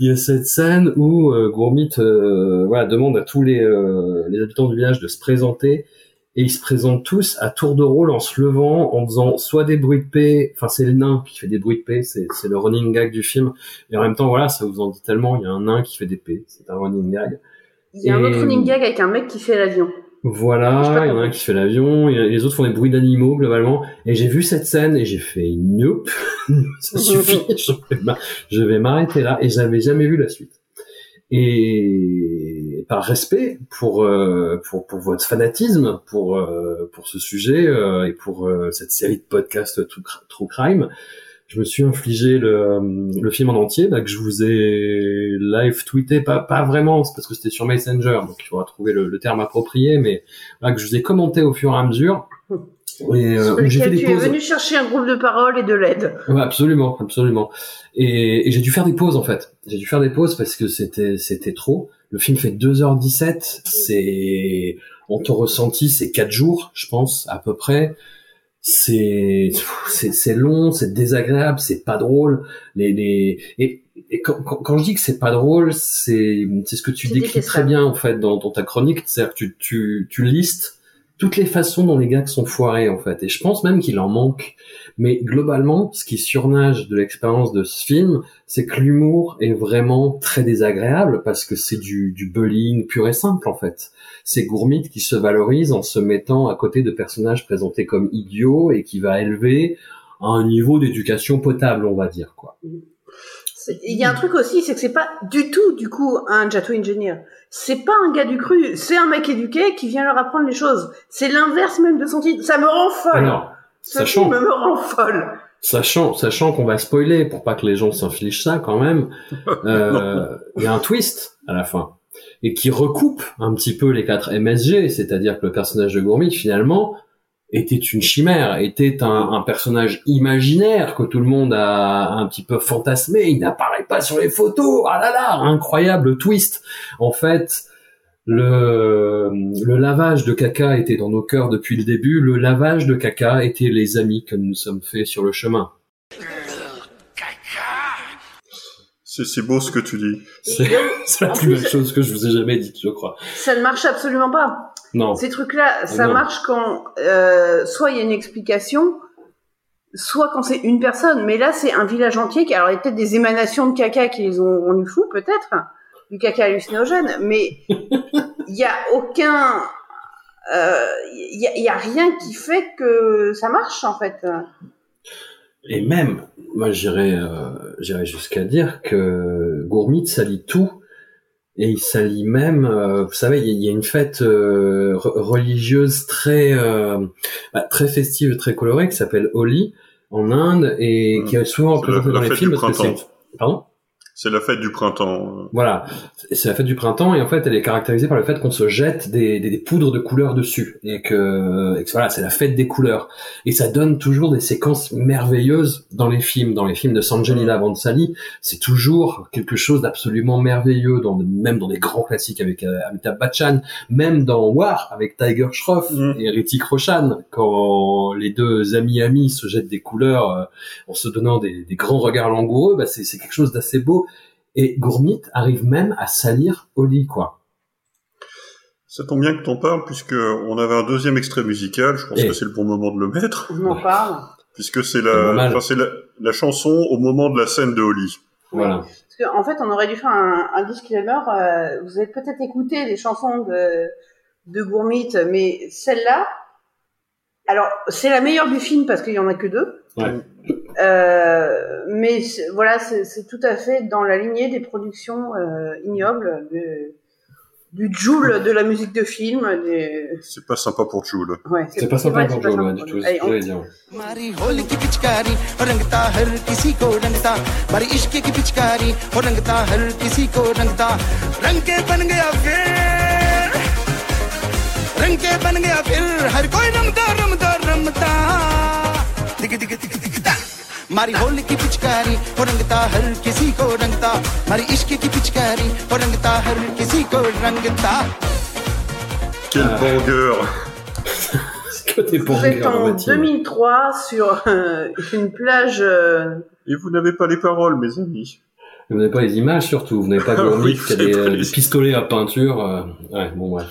Il y a cette scène où euh, Gourmit euh, voilà, demande à tous les, euh, les habitants du village de se présenter et ils se présentent tous à tour de rôle en se levant, en faisant soit des bruits de paix, enfin c'est le nain qui fait des bruits de paix, c'est c'est le running gag du film, et en même temps voilà, ça vous en dit tellement, il y a un nain qui fait des paix, c'est un running gag. Il y a un autre running gag avec un mec qui fait l'avion. Voilà, il y en a un qui fait l'avion, et les autres font des bruits d'animaux globalement. Et j'ai vu cette scène et j'ai fait nope, ça suffit, je vais m'arrêter là. Et j'avais jamais vu la suite. Et par respect pour euh, pour pour votre fanatisme pour euh, pour ce sujet euh, et pour cette série de podcasts True Crime, je me suis infligé le, le film en entier, bah, que je vous ai live tweeté, pas, pas vraiment, c'est parce que c'était sur Messenger, donc il faudra trouver le, le terme approprié, mais voilà, que je vous ai commenté au fur et à mesure. Et, euh, j'ai fait lequel des tu es venu chercher un groupe de parole et de l'aide. Ouais, absolument, absolument. Et, et j'ai dû faire des pauses en fait. J'ai dû faire des pauses parce que c'était c'était trop. Le film fait 2h17, c'est en ton ressenti, c'est 4 jours, je pense à peu près. C'est c'est c'est long, c'est désagréable, c'est pas drôle. Les les et, et quand, quand, quand je dis que c'est pas drôle, c'est c'est ce que tu décris très bien en fait dans, dans ta chronique, c'est-à-dire que tu tu tu listes toutes les façons dont les gags sont foirés en fait. Et je pense même qu'il en manque. Mais globalement, ce qui surnage de l'expérience de ce film, c'est que l'humour est vraiment très désagréable parce que c'est du, bullying pur et simple en fait. C'est Gourmit qui se valorise en se mettant à côté de personnages présentés comme idiots et qui va élever à un niveau d'éducation potable, on va dire quoi. Il y a un truc aussi, c'est que c'est pas du tout, du coup, un Jato Engineer. C'est pas un gars du cru, c'est un mec éduqué qui vient leur apprendre les choses. C'est l'inverse même de son titre. Ça me rend folle. Alors, Ce sachant, film me rend folle. sachant, sachant qu'on va spoiler pour pas que les gens s'infligent ça quand même, euh, il y a un twist à la fin et qui recoupe un petit peu les quatre MSG, c'est-à-dire que le personnage de Gourmit finalement était une chimère, était un, personnage imaginaire que tout le monde a un petit peu fantasmé, il n'apparaît pas sur les photos, ah là là, incroyable twist. En fait, le, le lavage de caca était dans nos cœurs depuis le début, le lavage de caca était les amis que nous nous sommes faits sur le chemin. C'est beau ce que tu dis. C'est la plus plus- belle chose que je vous ai jamais dite, je crois. Ça ne marche absolument pas. Non. Ces trucs-là, ça non. marche quand euh, soit il y a une explication, soit quand c'est une personne. Mais là, c'est un village entier qui, alors il y a peut-être des émanations de caca qui les ont rendus fous, peut-être, du caca hallucinogène, mais il y a aucun, euh, y, il y a rien qui fait que ça marche en fait. Et même, moi j'irais euh, j'irais jusqu'à dire que Gourmit salit tout. Et il salit même, euh, vous savez, il y, a- une fête euh, re- religieuse très euh, bah, très festive, très colorée qui s'appelle Holi en Inde et qui est souvent représentée dans les films parce que pardon? C'est la fête du printemps. Voilà, c'est la fête du printemps et en fait elle est caractérisée par le fait qu'on se jette des, des, des poudres de couleurs dessus et que, et que voilà c'est la fête des couleurs. Et ça donne toujours des séquences merveilleuses dans les films, dans les films de Sanjay Leela Bhansali, c'est toujours quelque chose d'absolument merveilleux, dans, même dans des grands classiques avec euh, Amitabh Bachchan, même dans War avec Tiger Shroff Mm. et Ritik Roshan. Quand les deux amis amis se jettent des couleurs euh, en se donnant des, des grands regards langoureux, bah c'est quelque chose d'assez beau et Gourmit arrive même à salir Oli, quoi. Ça tombe bien que t'en parles, puisque on avait un deuxième extrait musical, je pense Et- que c'est le bon moment de le mettre, On en parle. puisque c'est la, enfin, c'est la, la chanson au moment de la scène de Holly. Voilà. Parce qu'en en fait, on aurait dû faire un, un disclaimer. euh, vous avez peut-être écouté les chansons de, de Gourmit, mais celle-là, alors c'est la meilleure du film parce qu'il y en a que deux. Ouais. Euh, mais c'est- voilà, c'est c'est tout à fait dans la lignée des productions euh, ignobles de, du Joule de la musique de film. Des... C'est pas sympa pour Jules. Ouais, C'est pas sympa vrai, pour c'est pas Joe, sympa ouais, du pour tout. Joe. Allez, c'est ce que on- j'allais dire. हमारी होली की पिचकारी हो रंगता हर किसी को रंगता हमारी इश्क की पिचकारी हो रंगता हर किसी को रंगता रंग के बन गया फिर रंग के बन गया फिर हर कोई रमता रमता रमता दिग दिग दिग दिग दा हमारी होली की पिचकारी हो रंगता हर किसी को रंगता हमारी इश्क की पिचकारी हो रंगता हर किसी को रंगता Quel Ah. banger Que des Vous bangers êtes en Mathieu. 2003 sur euh, une plage. euh, Et vous n'avez pas les paroles, mes amis. Vous n'avez pas les images surtout, vous n'avez pas Ah Gourmit oui, qui a vous avez des, pas euh, les- des pistolets à peinture. euh, Ouais, bon bref.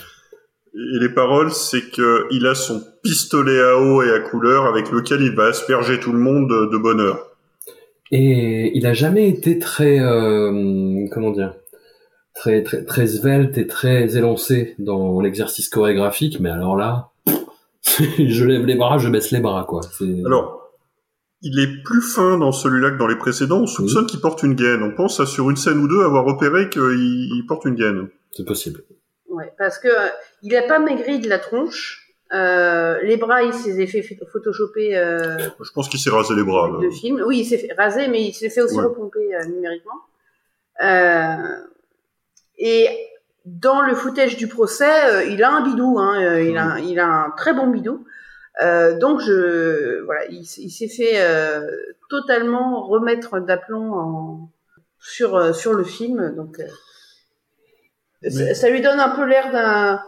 Et les paroles, c'est que il a son pistolet à eau et à couleur avec lequel il va asperger tout le monde de, bonheur. Et il a jamais été très, euh, comment dire, très, très, très svelte et très élancé dans l'exercice chorégraphique, mais alors là, je lève les bras, je baisse les bras, quoi. Alors, il est plus fin dans celui-là que dans les précédents. On soupçonne qu'il porte une gaine. On pense à sur une scène ou deux avoir repéré qu'il il porte une gaine. c'est possible. Ouais, parce que euh, il a pas maigri de la tronche. Euh, les bras, il s'est fait photo- photoshopés euh, Je pense qu'il s'est rasé les bras. là. de film. Oui, il s'est fait raser, mais il s'est fait aussi Ouais. repomper euh, numériquement. Et dans le footage du procès, il a un bidou. Hein, euh, il, a, il a un très bon bidou. Euh, donc je voilà, il, s'est fait euh, totalement remettre d'aplomb sur euh, sur le film. Donc ça, ça lui donne un peu l'air d'un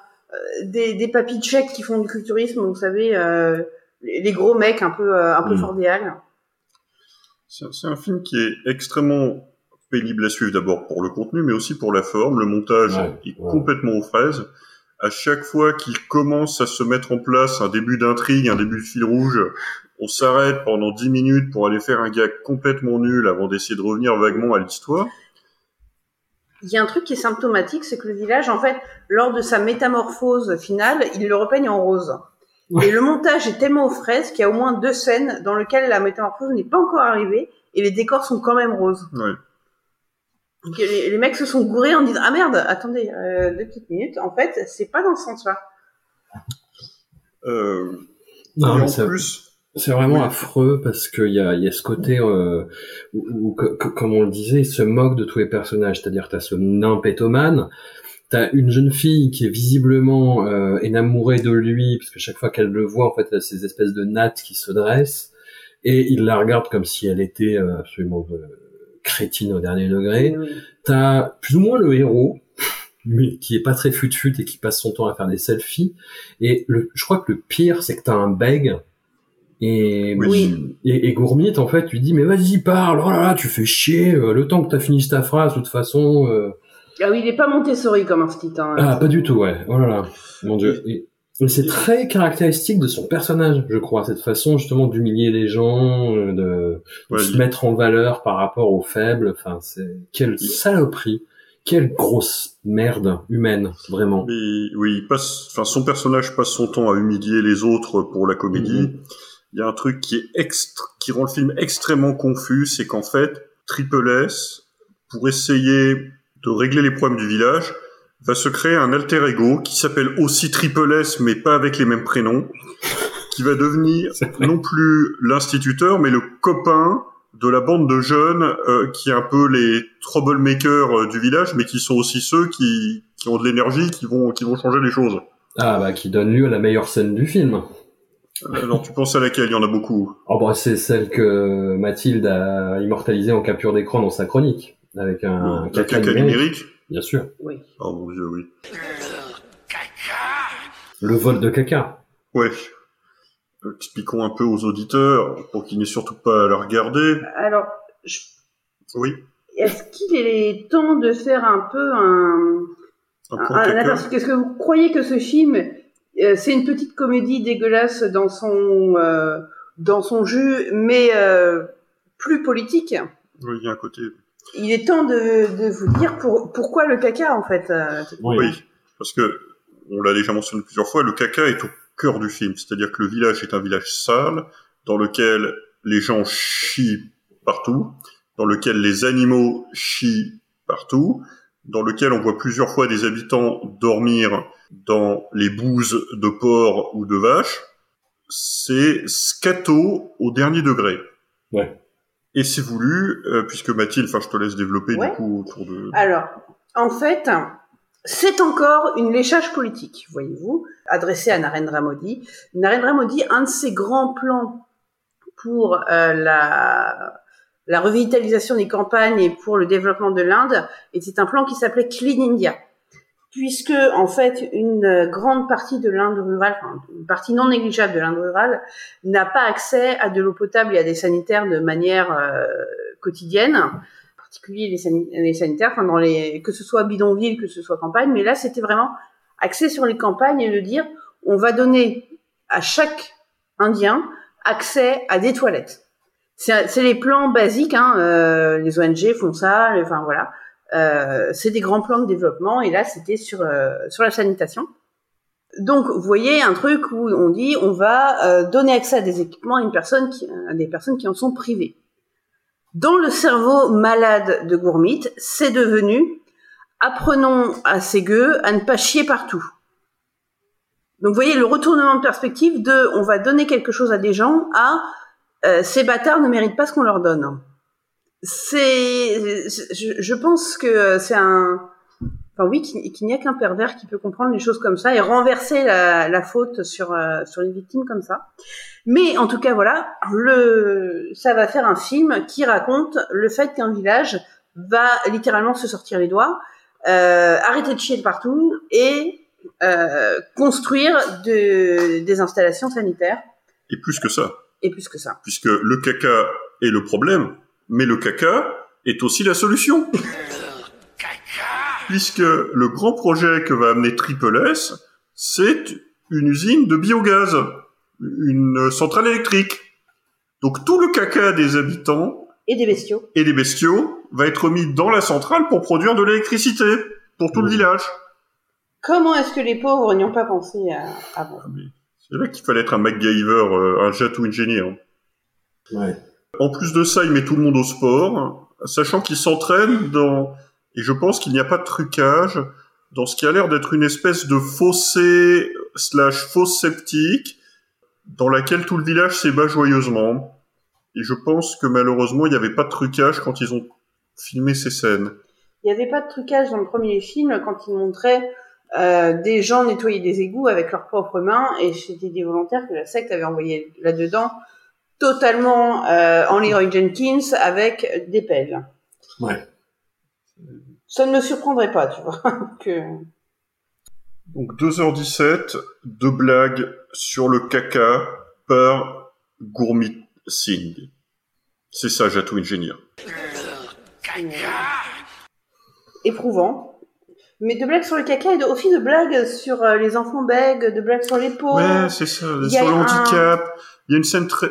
des, des papis tchèques qui font du culturisme, vous savez, euh, les, les gros mecs un peu euh, un peu Mm. fordiales. C'est c'est un film qui est extrêmement pénible à suivre d'abord pour le contenu, mais aussi pour la forme. Le montage Ouais, est ouais. complètement aux fraises. À chaque fois qu'il commence à se mettre en place un début d'intrigue, un début de fil rouge, on s'arrête pendant 10 minutes pour aller faire un gag complètement nul avant d'essayer de revenir vaguement à l'histoire. Il y a un truc qui est symptomatique, c'est que le village, en fait, lors de sa métamorphose finale, il le repeigne en rose. Ouais. Et le montage est tellement aux fraises qu'il y a au moins deux scènes dans lesquelles la métamorphose n'est pas encore arrivée et les décors sont quand même roses. Ouais. Donc, les, les mecs se sont gourés en disant ah merde, attendez euh, deux petites minutes. En fait, c'est pas dans ce sens-là. Euh, Non, et mais en ça- plus, C'est vraiment Oui. affreux parce qu'il y a, y a ce côté euh, où, où, comme on le disait, il se moque de tous les personnages. C'est-à-dire, t'as ce nain pétomane, t'as une jeune fille qui est visiblement euh, énamourée de lui parce que chaque fois qu'elle le voit, en fait, elle a ces espèces de nattes qui se dressent et il la regarde comme si elle était euh, absolument euh, crétine au dernier degré. T'as plus ou moins le héros, mais qui est pas très fut-fut et qui passe son temps à faire des selfies. Et le, je crois que le pire, c'est que t'as un beg Et, Oui. et, et Gourmit, en fait, lui dit, mais vas-y, parle, oh là là, tu fais chier, euh, le temps que t'as fini ta phrase, de toute façon, euh, Ah oui, il est pas Montessori comme un petit. Hein. ah, pas du tout, ouais, oh là là, mon dieu. Et, et c'est très caractéristique de son personnage, je crois, cette façon, justement, d'humilier les gens, euh, de, de Ouais, se il- mettre en valeur par rapport aux faibles, enfin, c'est, quelle saloperie, quelle grosse merde humaine, vraiment. Mais oui, il passe, enfin, son personnage passe son temps à humilier les autres pour la comédie. Mhm. Il y a un truc qui est extra, qui rend le film extrêmement confus, c'est qu'en fait, Triple S, pour essayer de régler les problèmes du village, va se créer un alter ego qui s'appelle aussi Triple S, mais pas avec les mêmes prénoms, qui va devenir non plus l'instituteur, mais le copain de la bande de jeunes euh, qui est un peu les troublemakers euh, du village, mais qui sont aussi ceux qui, qui ont de l'énergie, qui vont, qui vont changer les choses. Ah, bah, qui donne lieu à la meilleure scène du film. Alors tu penses à laquelle? Il y en a beaucoup. Oh bah c'est celle que Mathilde a immortalisée en capture d'écran dans sa chronique, avec un, Le caca caca numérique, numérique? bien sûr. Oui. Oh mon dieu, oui. Le vol de caca. Ouais. Euh, Expliquons un peu aux auditeurs, pour qu'ils n'aient surtout pas à la regarder. Alors, je- Oui. est-ce qu'il est temps de faire un peu un, Un un, un caca? aperçu? Est-ce que vous croyez que ce film, euh, c'est une petite comédie dégueulasse dans son euh, dans son jus, mais euh, plus politique Oui, il y a un côté. Il est temps de, de vous dire pour, pourquoi le caca en fait. euh, Oui. Parce que, on l'a déjà mentionné plusieurs fois, le caca est au cœur du film. C'est-à-dire que le village est un village sale, dans lequel les gens chient partout, dans lequel les animaux chient partout, dans lequel on voit plusieurs fois des habitants dormir dans les bouses de porc ou de vache. C'est scato au dernier degré. Ouais. Et c'est voulu, euh, puisque Mathilde, enfin je te laisse développer Ouais. du coup autour de... Alors, en fait, c'est encore une léchage politique, voyez-vous, adressée à Narendra Modi. Narendra Modi, un de ses grands plans pour euh, la, la revitalisation des campagnes et pour le développement de l'Inde était un plan qui s'appelait Clean India. Puisque, en fait, une grande partie de l'Inde rurale, une partie non négligeable de l'Inde rurale, n'a pas accès à de l'eau potable et à des sanitaires de manière euh, quotidienne en particulier les sanitaires, enfin dans les, que ce soit bidonville, que ce soit campagne, mais là c'était vraiment axé sur les campagnes et de dire on va donner à chaque Indien accès à des toilettes. C'est les plans basiques, hein, euh, les ONG font ça, enfin voilà. Euh, c'est des grands plans de développement et là c'était sur euh, sur la sanitation. Donc vous voyez un truc où on dit on va euh, donner accès à des équipements à une personne à des personnes qui en sont privées. Dans le cerveau malade de Gourmit, c'est devenu apprenons à ces gueux à ne pas chier partout. Donc vous voyez le retournement de perspective de on va donner quelque chose à des gens à euh, ces bâtards ne méritent pas ce qu'on leur donne. C'est, je, je pense que c'est un, enfin oui, qu'il qu'il n'y a qu'un pervers qui peut comprendre les choses comme ça et renverser la, la faute sur euh, sur les victimes comme ça. Mais en tout cas, voilà, le, ça va faire un film qui raconte le fait qu'un village va littéralement se sortir les doigts, euh, arrêter de chier de partout et euh, construire de, des installations sanitaires Et plus que ça. Et plus que ça. puisque le caca est le problème, mais le caca est aussi la solution. Puisque le grand projet que va amener Triple S, c'est une usine de biogaz, une centrale électrique. Donc tout le caca des habitants Et des bestiaux. et des bestiaux va être mis dans la centrale pour produire de l'électricité pour tout le village. Comment est-ce que les pauvres n'y ont pas pensé à- avant? C'est là qu'il fallait être un MacGyver, euh, un jet ou ingénieur. Ouais. En plus de ça, il met tout le monde au sport, sachant qu'il s'entraîne dans, et je pense qu'il n'y a pas de trucage, dans ce qui a l'air d'être une espèce de fossé slash fosse sceptique, dans laquelle tout le village s'ébat joyeusement. Et je pense que malheureusement, il n'y avait pas de trucage quand ils ont filmé ces scènes. Il n'y avait pas de trucage dans le premier film quand ils montraient euh, des gens nettoyer des égouts avec leurs propres mains et c'était des volontaires que la secte avait envoyés là-dedans totalement euh, en Leroy Jenkins avec des pelles. Ouais. Ça ne me surprendrait pas, tu vois. que... Donc 2h17, deux blagues sur le caca par Gourmit Singh. C'est ça, Jatou Engineer. Éprouvant. Mais de blagues sur le caca et de, aussi de blagues sur euh, les enfants bègues, de blagues sur les pauvres. Ouais, c'est ça. Sur le un- handicap, il y a une scène très,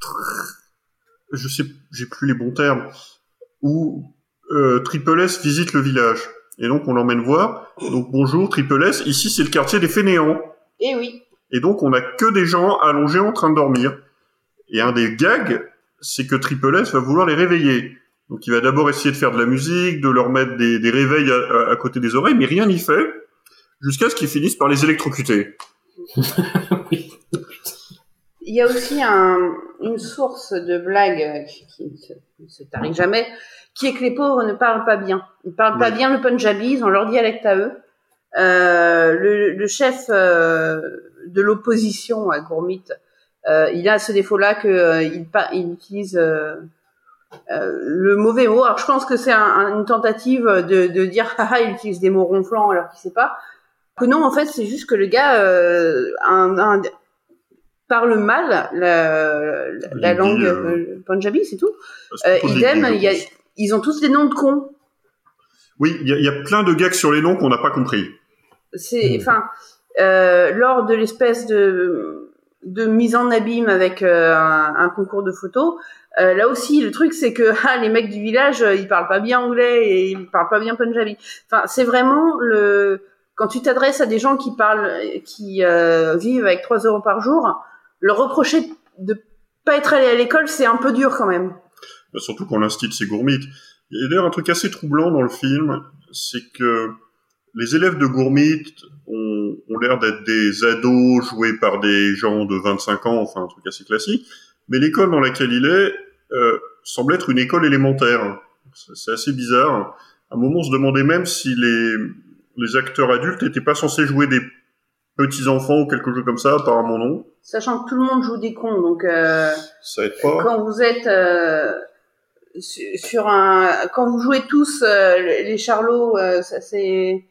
très- je sais, j'ai plus les bons termes, où euh, Triple S visite le village. Et donc on l'emmène voir. Donc bonjour Triple S, ici c'est le quartier des fainéants. Eh oui. Et donc on a que des gens allongés en train de dormir. Et un des gags, c'est que Triple S va vouloir les réveiller. Donc il va d'abord essayer de faire de la musique, de leur mettre des, des réveils à, à- à côté des oreilles, mais rien n'y fait, jusqu'à ce qu'ils finissent par les électrocuter. Il y a aussi un, une source de blagues euh, qui, qui ne se, ne se tarit jamais, qui est que les pauvres ne parlent pas bien. Ils parlent pas bien le punjabi, ils ont leur dialecte à eux. Euh, le, le chef euh, de l'opposition à Gourmit, euh, il a ce défaut-là que euh, il, utilise euh, le mauvais mot. Alors je pense que c'est un- un- une tentative de, de dire haha il utilise des mots ronflants alors qu'il sait pas. Que non en fait c'est juste que le gars euh, un, un- parle mal la, la, la Hindi, langue euh, euh, punjabi c'est tout. Euh, idem il y a, ils ont tous des noms de cons. Oui, il y, a- il y a plein de gags sur les noms qu'on n'a pas compris. C'est, enfin, euh, lors de l'espèce de, de mise en abîme avec euh, un, un concours de photos, euh, là aussi, le truc, c'est que ah, les mecs du village, euh, ils parlent pas bien anglais et ils parlent pas bien punjabi. Enfin, c'est vraiment le quand tu t'adresses à des gens qui parlent, qui euh, vivent avec 3 euros par jour, leur reprocher de pas être allé à l'école, c'est un peu dur quand même. Bah, surtout quand l'instit c'est y a d'ailleurs un truc assez troublant dans le film, c'est que les élèves de Gourmit ont, ont l'air d'être des ados joués par des gens de 25 ans, enfin un truc assez classique, mais l'école dans laquelle il est euh, semble être une école élémentaire. C'est assez bizarre. À un moment, on se demandait même si les, les acteurs adultes n'étaient pas censés jouer des petits enfants ou quelque chose comme ça, apparemment non. Sachant que tout le monde joue des cons, donc euh, Ça aide pas. quand vous êtes euh, su- sur un, quand vous jouez tous euh, les charlots, euh, ça c'est,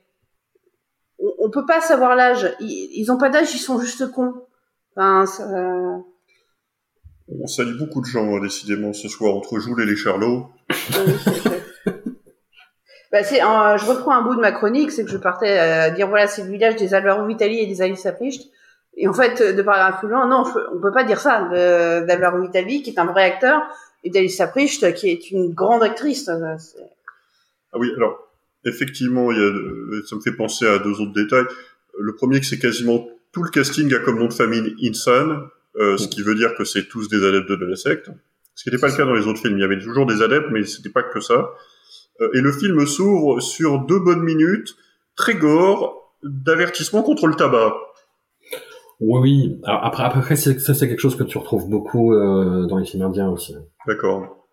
on, on peut pas savoir l'âge. Ils, ils ont pas d'âge, ils sont juste cons. Enfin, ça- On salue beaucoup de gens, hein, décidément, ce soir, entre Joule et les Charlots. Bah, c'est, euh, je reprends un bout de ma chronique, c'est que je partais à dire voilà, c'est le village des Alvaro Vitali et des Alice Apricht. Et en fait, de paragraphe suivant, non, je- on peut pas dire ça d'Alvaro Vitali, qui est un vrai acteur, et d'Alice Apricht, qui est une grande actrice. Euh, Ah oui, alors, effectivement, il y a, euh, ça me fait penser à deux autres détails. Le premier, c'est quasiment tout le casting a comme nom de famille Insan, euh, ce qui veut dire que c'est tous des adeptes de la secte. Ce qui n'était pas le cas dans les autres films. Il y avait toujours des adeptes, mais c'était pas que ça. Euh, et le film s'ouvre sur deux bonnes minutes, très gore, d'avertissement contre le tabac. Oui, oui. Alors, après, après c'est- ça, c'est quelque chose que tu retrouves beaucoup euh, dans les films indiens aussi. D'accord.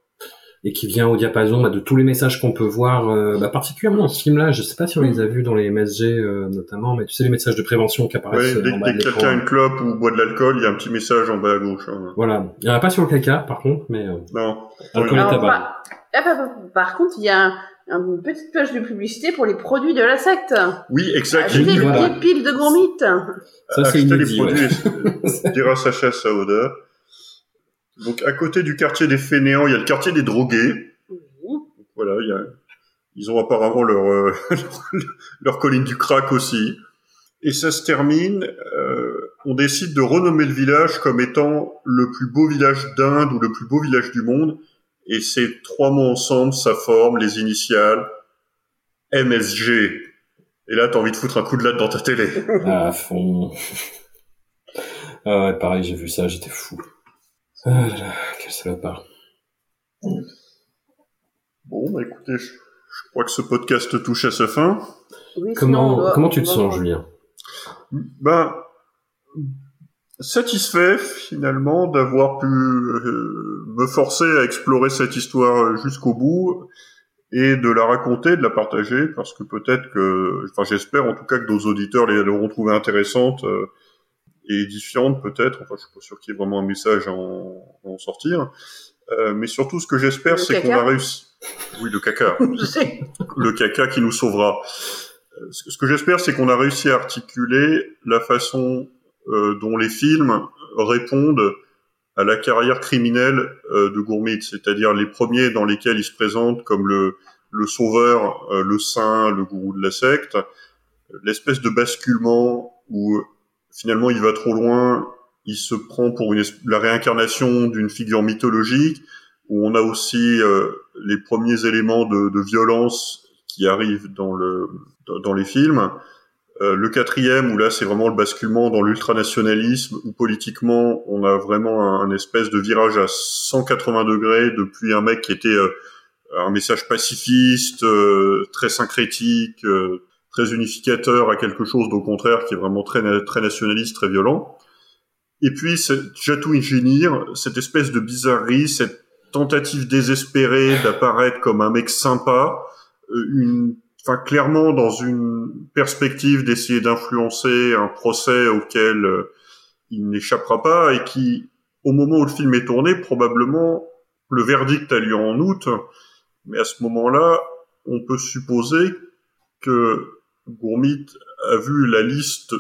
Et qui vient au diapason bah, de tous les messages qu'on peut voir, euh, bah, particulièrement dans ce film-là. Je sais pas si on les a vus dans les MSG euh, notamment, mais tu sais les messages de prévention qui Ouais, apparaissent euh, dès, en bas dès que quelqu'un a une clope ou boit de l'alcool, il y a un petit message en bas à gauche. hein. Voilà. Il y en a pas sur le caca, par contre, mais euh, Non. alcool et Alors, tabac. par, ah, par- par- contre, il y a un- une petite page de publicité pour les produits de la secte. Oui, exact. Achetez Oui, voilà. des piles de gourmite. Ça, c'est acheter les produits, ouais. dira Sacha Saoda. Donc, à côté du quartier des fainéants, il y a le quartier des drogués. Voilà, il y a, ils ont apparemment leur, euh, leur, colline du crack aussi. Et ça se termine, euh, on décide de renommer le village comme étant le plus beau village d'Inde ou le plus beau village du monde. Et ces trois mots ensemble, ça forme les initiales MSG. Et là, t'as envie de foutre un coup de latte dans ta télé. Ah, à fond. ah ouais, pareil, j'ai vu ça, j'étais fou. Ah là là, quel salopard. Bon, bah écoutez, je, je crois que ce podcast touche à sa fin. Oui, Comment, doit- comment tu te sens, Julien? Ben, satisfait finalement d'avoir pu euh, me forcer à explorer cette histoire jusqu'au bout et de la raconter, de la partager, parce que peut-être que, enfin j'espère en tout cas que nos auditeurs les auront trouvées intéressantes euh, et édifiantes peut-être, enfin je suis pas sûr qu'il y ait vraiment un message à en, à en sortir, Euh, mais surtout ce que j'espère c'est qu'on caca. a réussi... Oui, le caca. Le caca qui nous sauvera. Euh, Ce que- ce que j'espère, c'est qu'on a réussi à articuler la façon euh, dont les films répondent à la carrière criminelle euh, de Gourmit, c'est-à-dire les premiers dans lesquels il se présente comme le, le sauveur, euh, le saint, le gourou de la secte, l'espèce de basculement où finalement il va trop loin, il se prend pour une, la réincarnation d'une figure mythologique, où on a aussi euh, les premiers éléments de, de violence qui arrivent dans, le, dans, les films. Euh, le quatrième, où là c'est vraiment le basculement dans l'ultranationalisme, où politiquement on a vraiment un, un espèce de virage à 180 degrés depuis un mec qui était euh, un message pacifiste, euh, très syncrétique, euh, très unificateur, à quelque chose au contraire qui est vraiment très, très nationaliste, très violent. Et puis cette Jatou cette espèce de bizarrerie, cette tentative désespérée d'apparaître comme un mec sympa, euh, une enfin clairement dans une perspective d'essayer d'influencer un procès auquel euh, il n'échappera pas et qui, au moment où le film est tourné, probablement le verdict a lieu en août, mais à ce moment-là, on peut supposer que Gourmit a vu la liste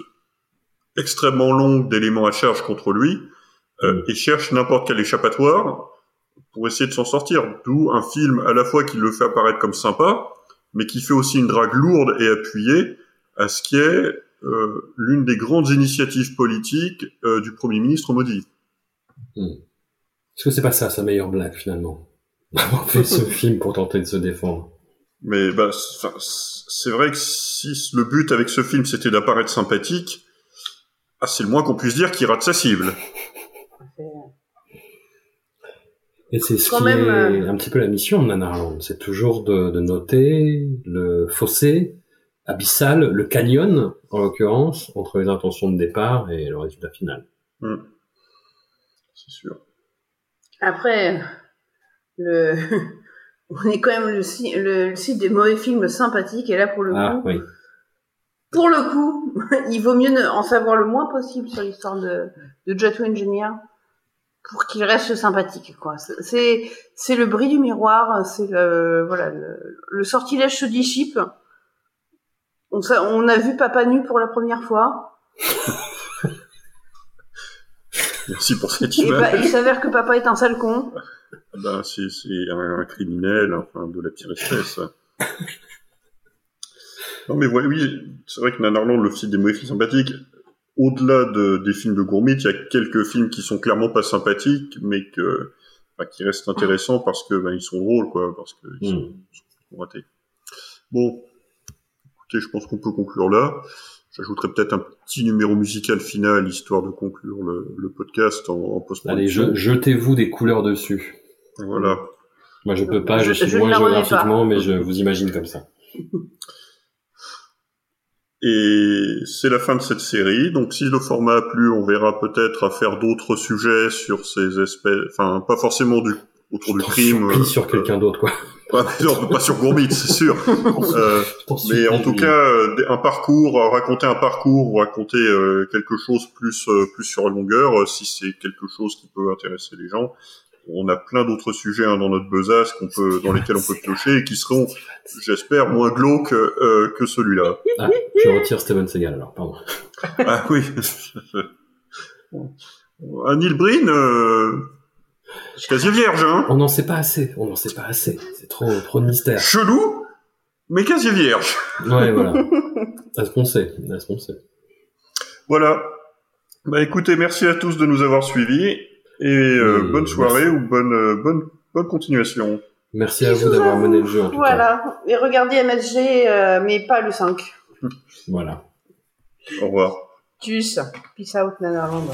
extrêmement longue d'éléments à charge contre lui euh, et cherche n'importe quel échappatoire pour essayer de s'en sortir. D'où un film à la fois qui le fait apparaître comme sympa, mais qui fait aussi une drague lourde et appuyée à ce qui est euh, l'une des grandes initiatives politiques euh, du Premier ministre maudit. Est-ce que c'est pas ça sa meilleure blague finalement? Avoir fait ce film pour tenter de se défendre. Mais bah, c'est vrai que si le but avec ce film c'était d'apparaître sympathique, ah, c'est le moins qu'on puisse dire qu'il rate sa cible. Et c'est ce Quand qui même, est euh, un petit peu la mission de Nanarland, c'est toujours de, de noter le fossé abyssal, le canyon en l'occurrence, entre les intentions de départ et le résultat final. Hmm. C'est sûr. Après, le... on est quand même le, si- le, le site des mauvais films sympathiques, et là, pour le Ah coup, oui. pour le coup, il vaut mieux ne- en savoir le moins possible sur l'histoire de, de Jato Engineer pour qu'il reste sympathique, quoi. C'est- le bris du miroir, c'est le, voilà, le, le sortilège se dissipe. On, a vu Papa nu pour la première fois. Merci pour cette Et bah, image. il s'avère que Papa est un sale con. Ben, c'est c'est un, un criminel, enfin, de la pire espèce. non, mais ouais, oui, c'est vrai que Nanarland, le film des mauvais films sympathiques, au-delà de, des films de Gourmit, il y a quelques films qui sont clairement pas sympathiques, mais que, enfin, qui restent intéressants parce que, ben, ils sont drôles, quoi, parce qu'ils sont, ils sont ratés. Bon. Écoutez, je pense qu'on peut conclure là. J'ajouterai peut-être un petit numéro musical final, histoire de conclure le, le podcast en, en Allez, post-production. je- jetez-vous des couleurs dessus. Voilà. Moi je peux pas, je, Je- suis loin géographiquement, mais je vous imagine comme ça. Et c'est la fin de cette série. Donc, si le format a plu, on verra peut-être à faire d'autres sujets sur ces espèces, enfin, pas forcément du, autour du crime. euh, sur quelqu'un d'autre quoi. pas, non, pas sur Gourmit, c'est sûr. Euh, mais en tout cas, euh, un parcours, euh, raconter un parcours ou raconter euh, quelque chose plus, euh, plus sur la longueur, si c'est quelque chose qui peut intéresser les gens. On a plein d'autres sujets hein, dans notre besace qu'on peut, dans lesquels on peut piocher et qui seront, j'espère, moins glauques euh, que celui-là. Ah, je retire Steven Seagal alors, pardon. Ah oui. Un Breen, euh, quasi vierge, hein. On n'en sait pas assez, on n'en sait pas assez. C'est trop, trop de mystère. Chelou, mais quasi vierge. Ouais, voilà. Est-ce qu'on sait Est-ce qu'on sait Voilà. Bah écoutez, merci à tous de nous avoir suivis et euh, Oui, bonne soirée merci. ou bonne, euh, bonne, bonne continuation. Merci à vous d'avoir mené le jeu en tout cas. Voilà. Et regardez MSG, euh, mais pas le 5. Voilà. Au revoir. Tchuss. Peace out, Nanarland.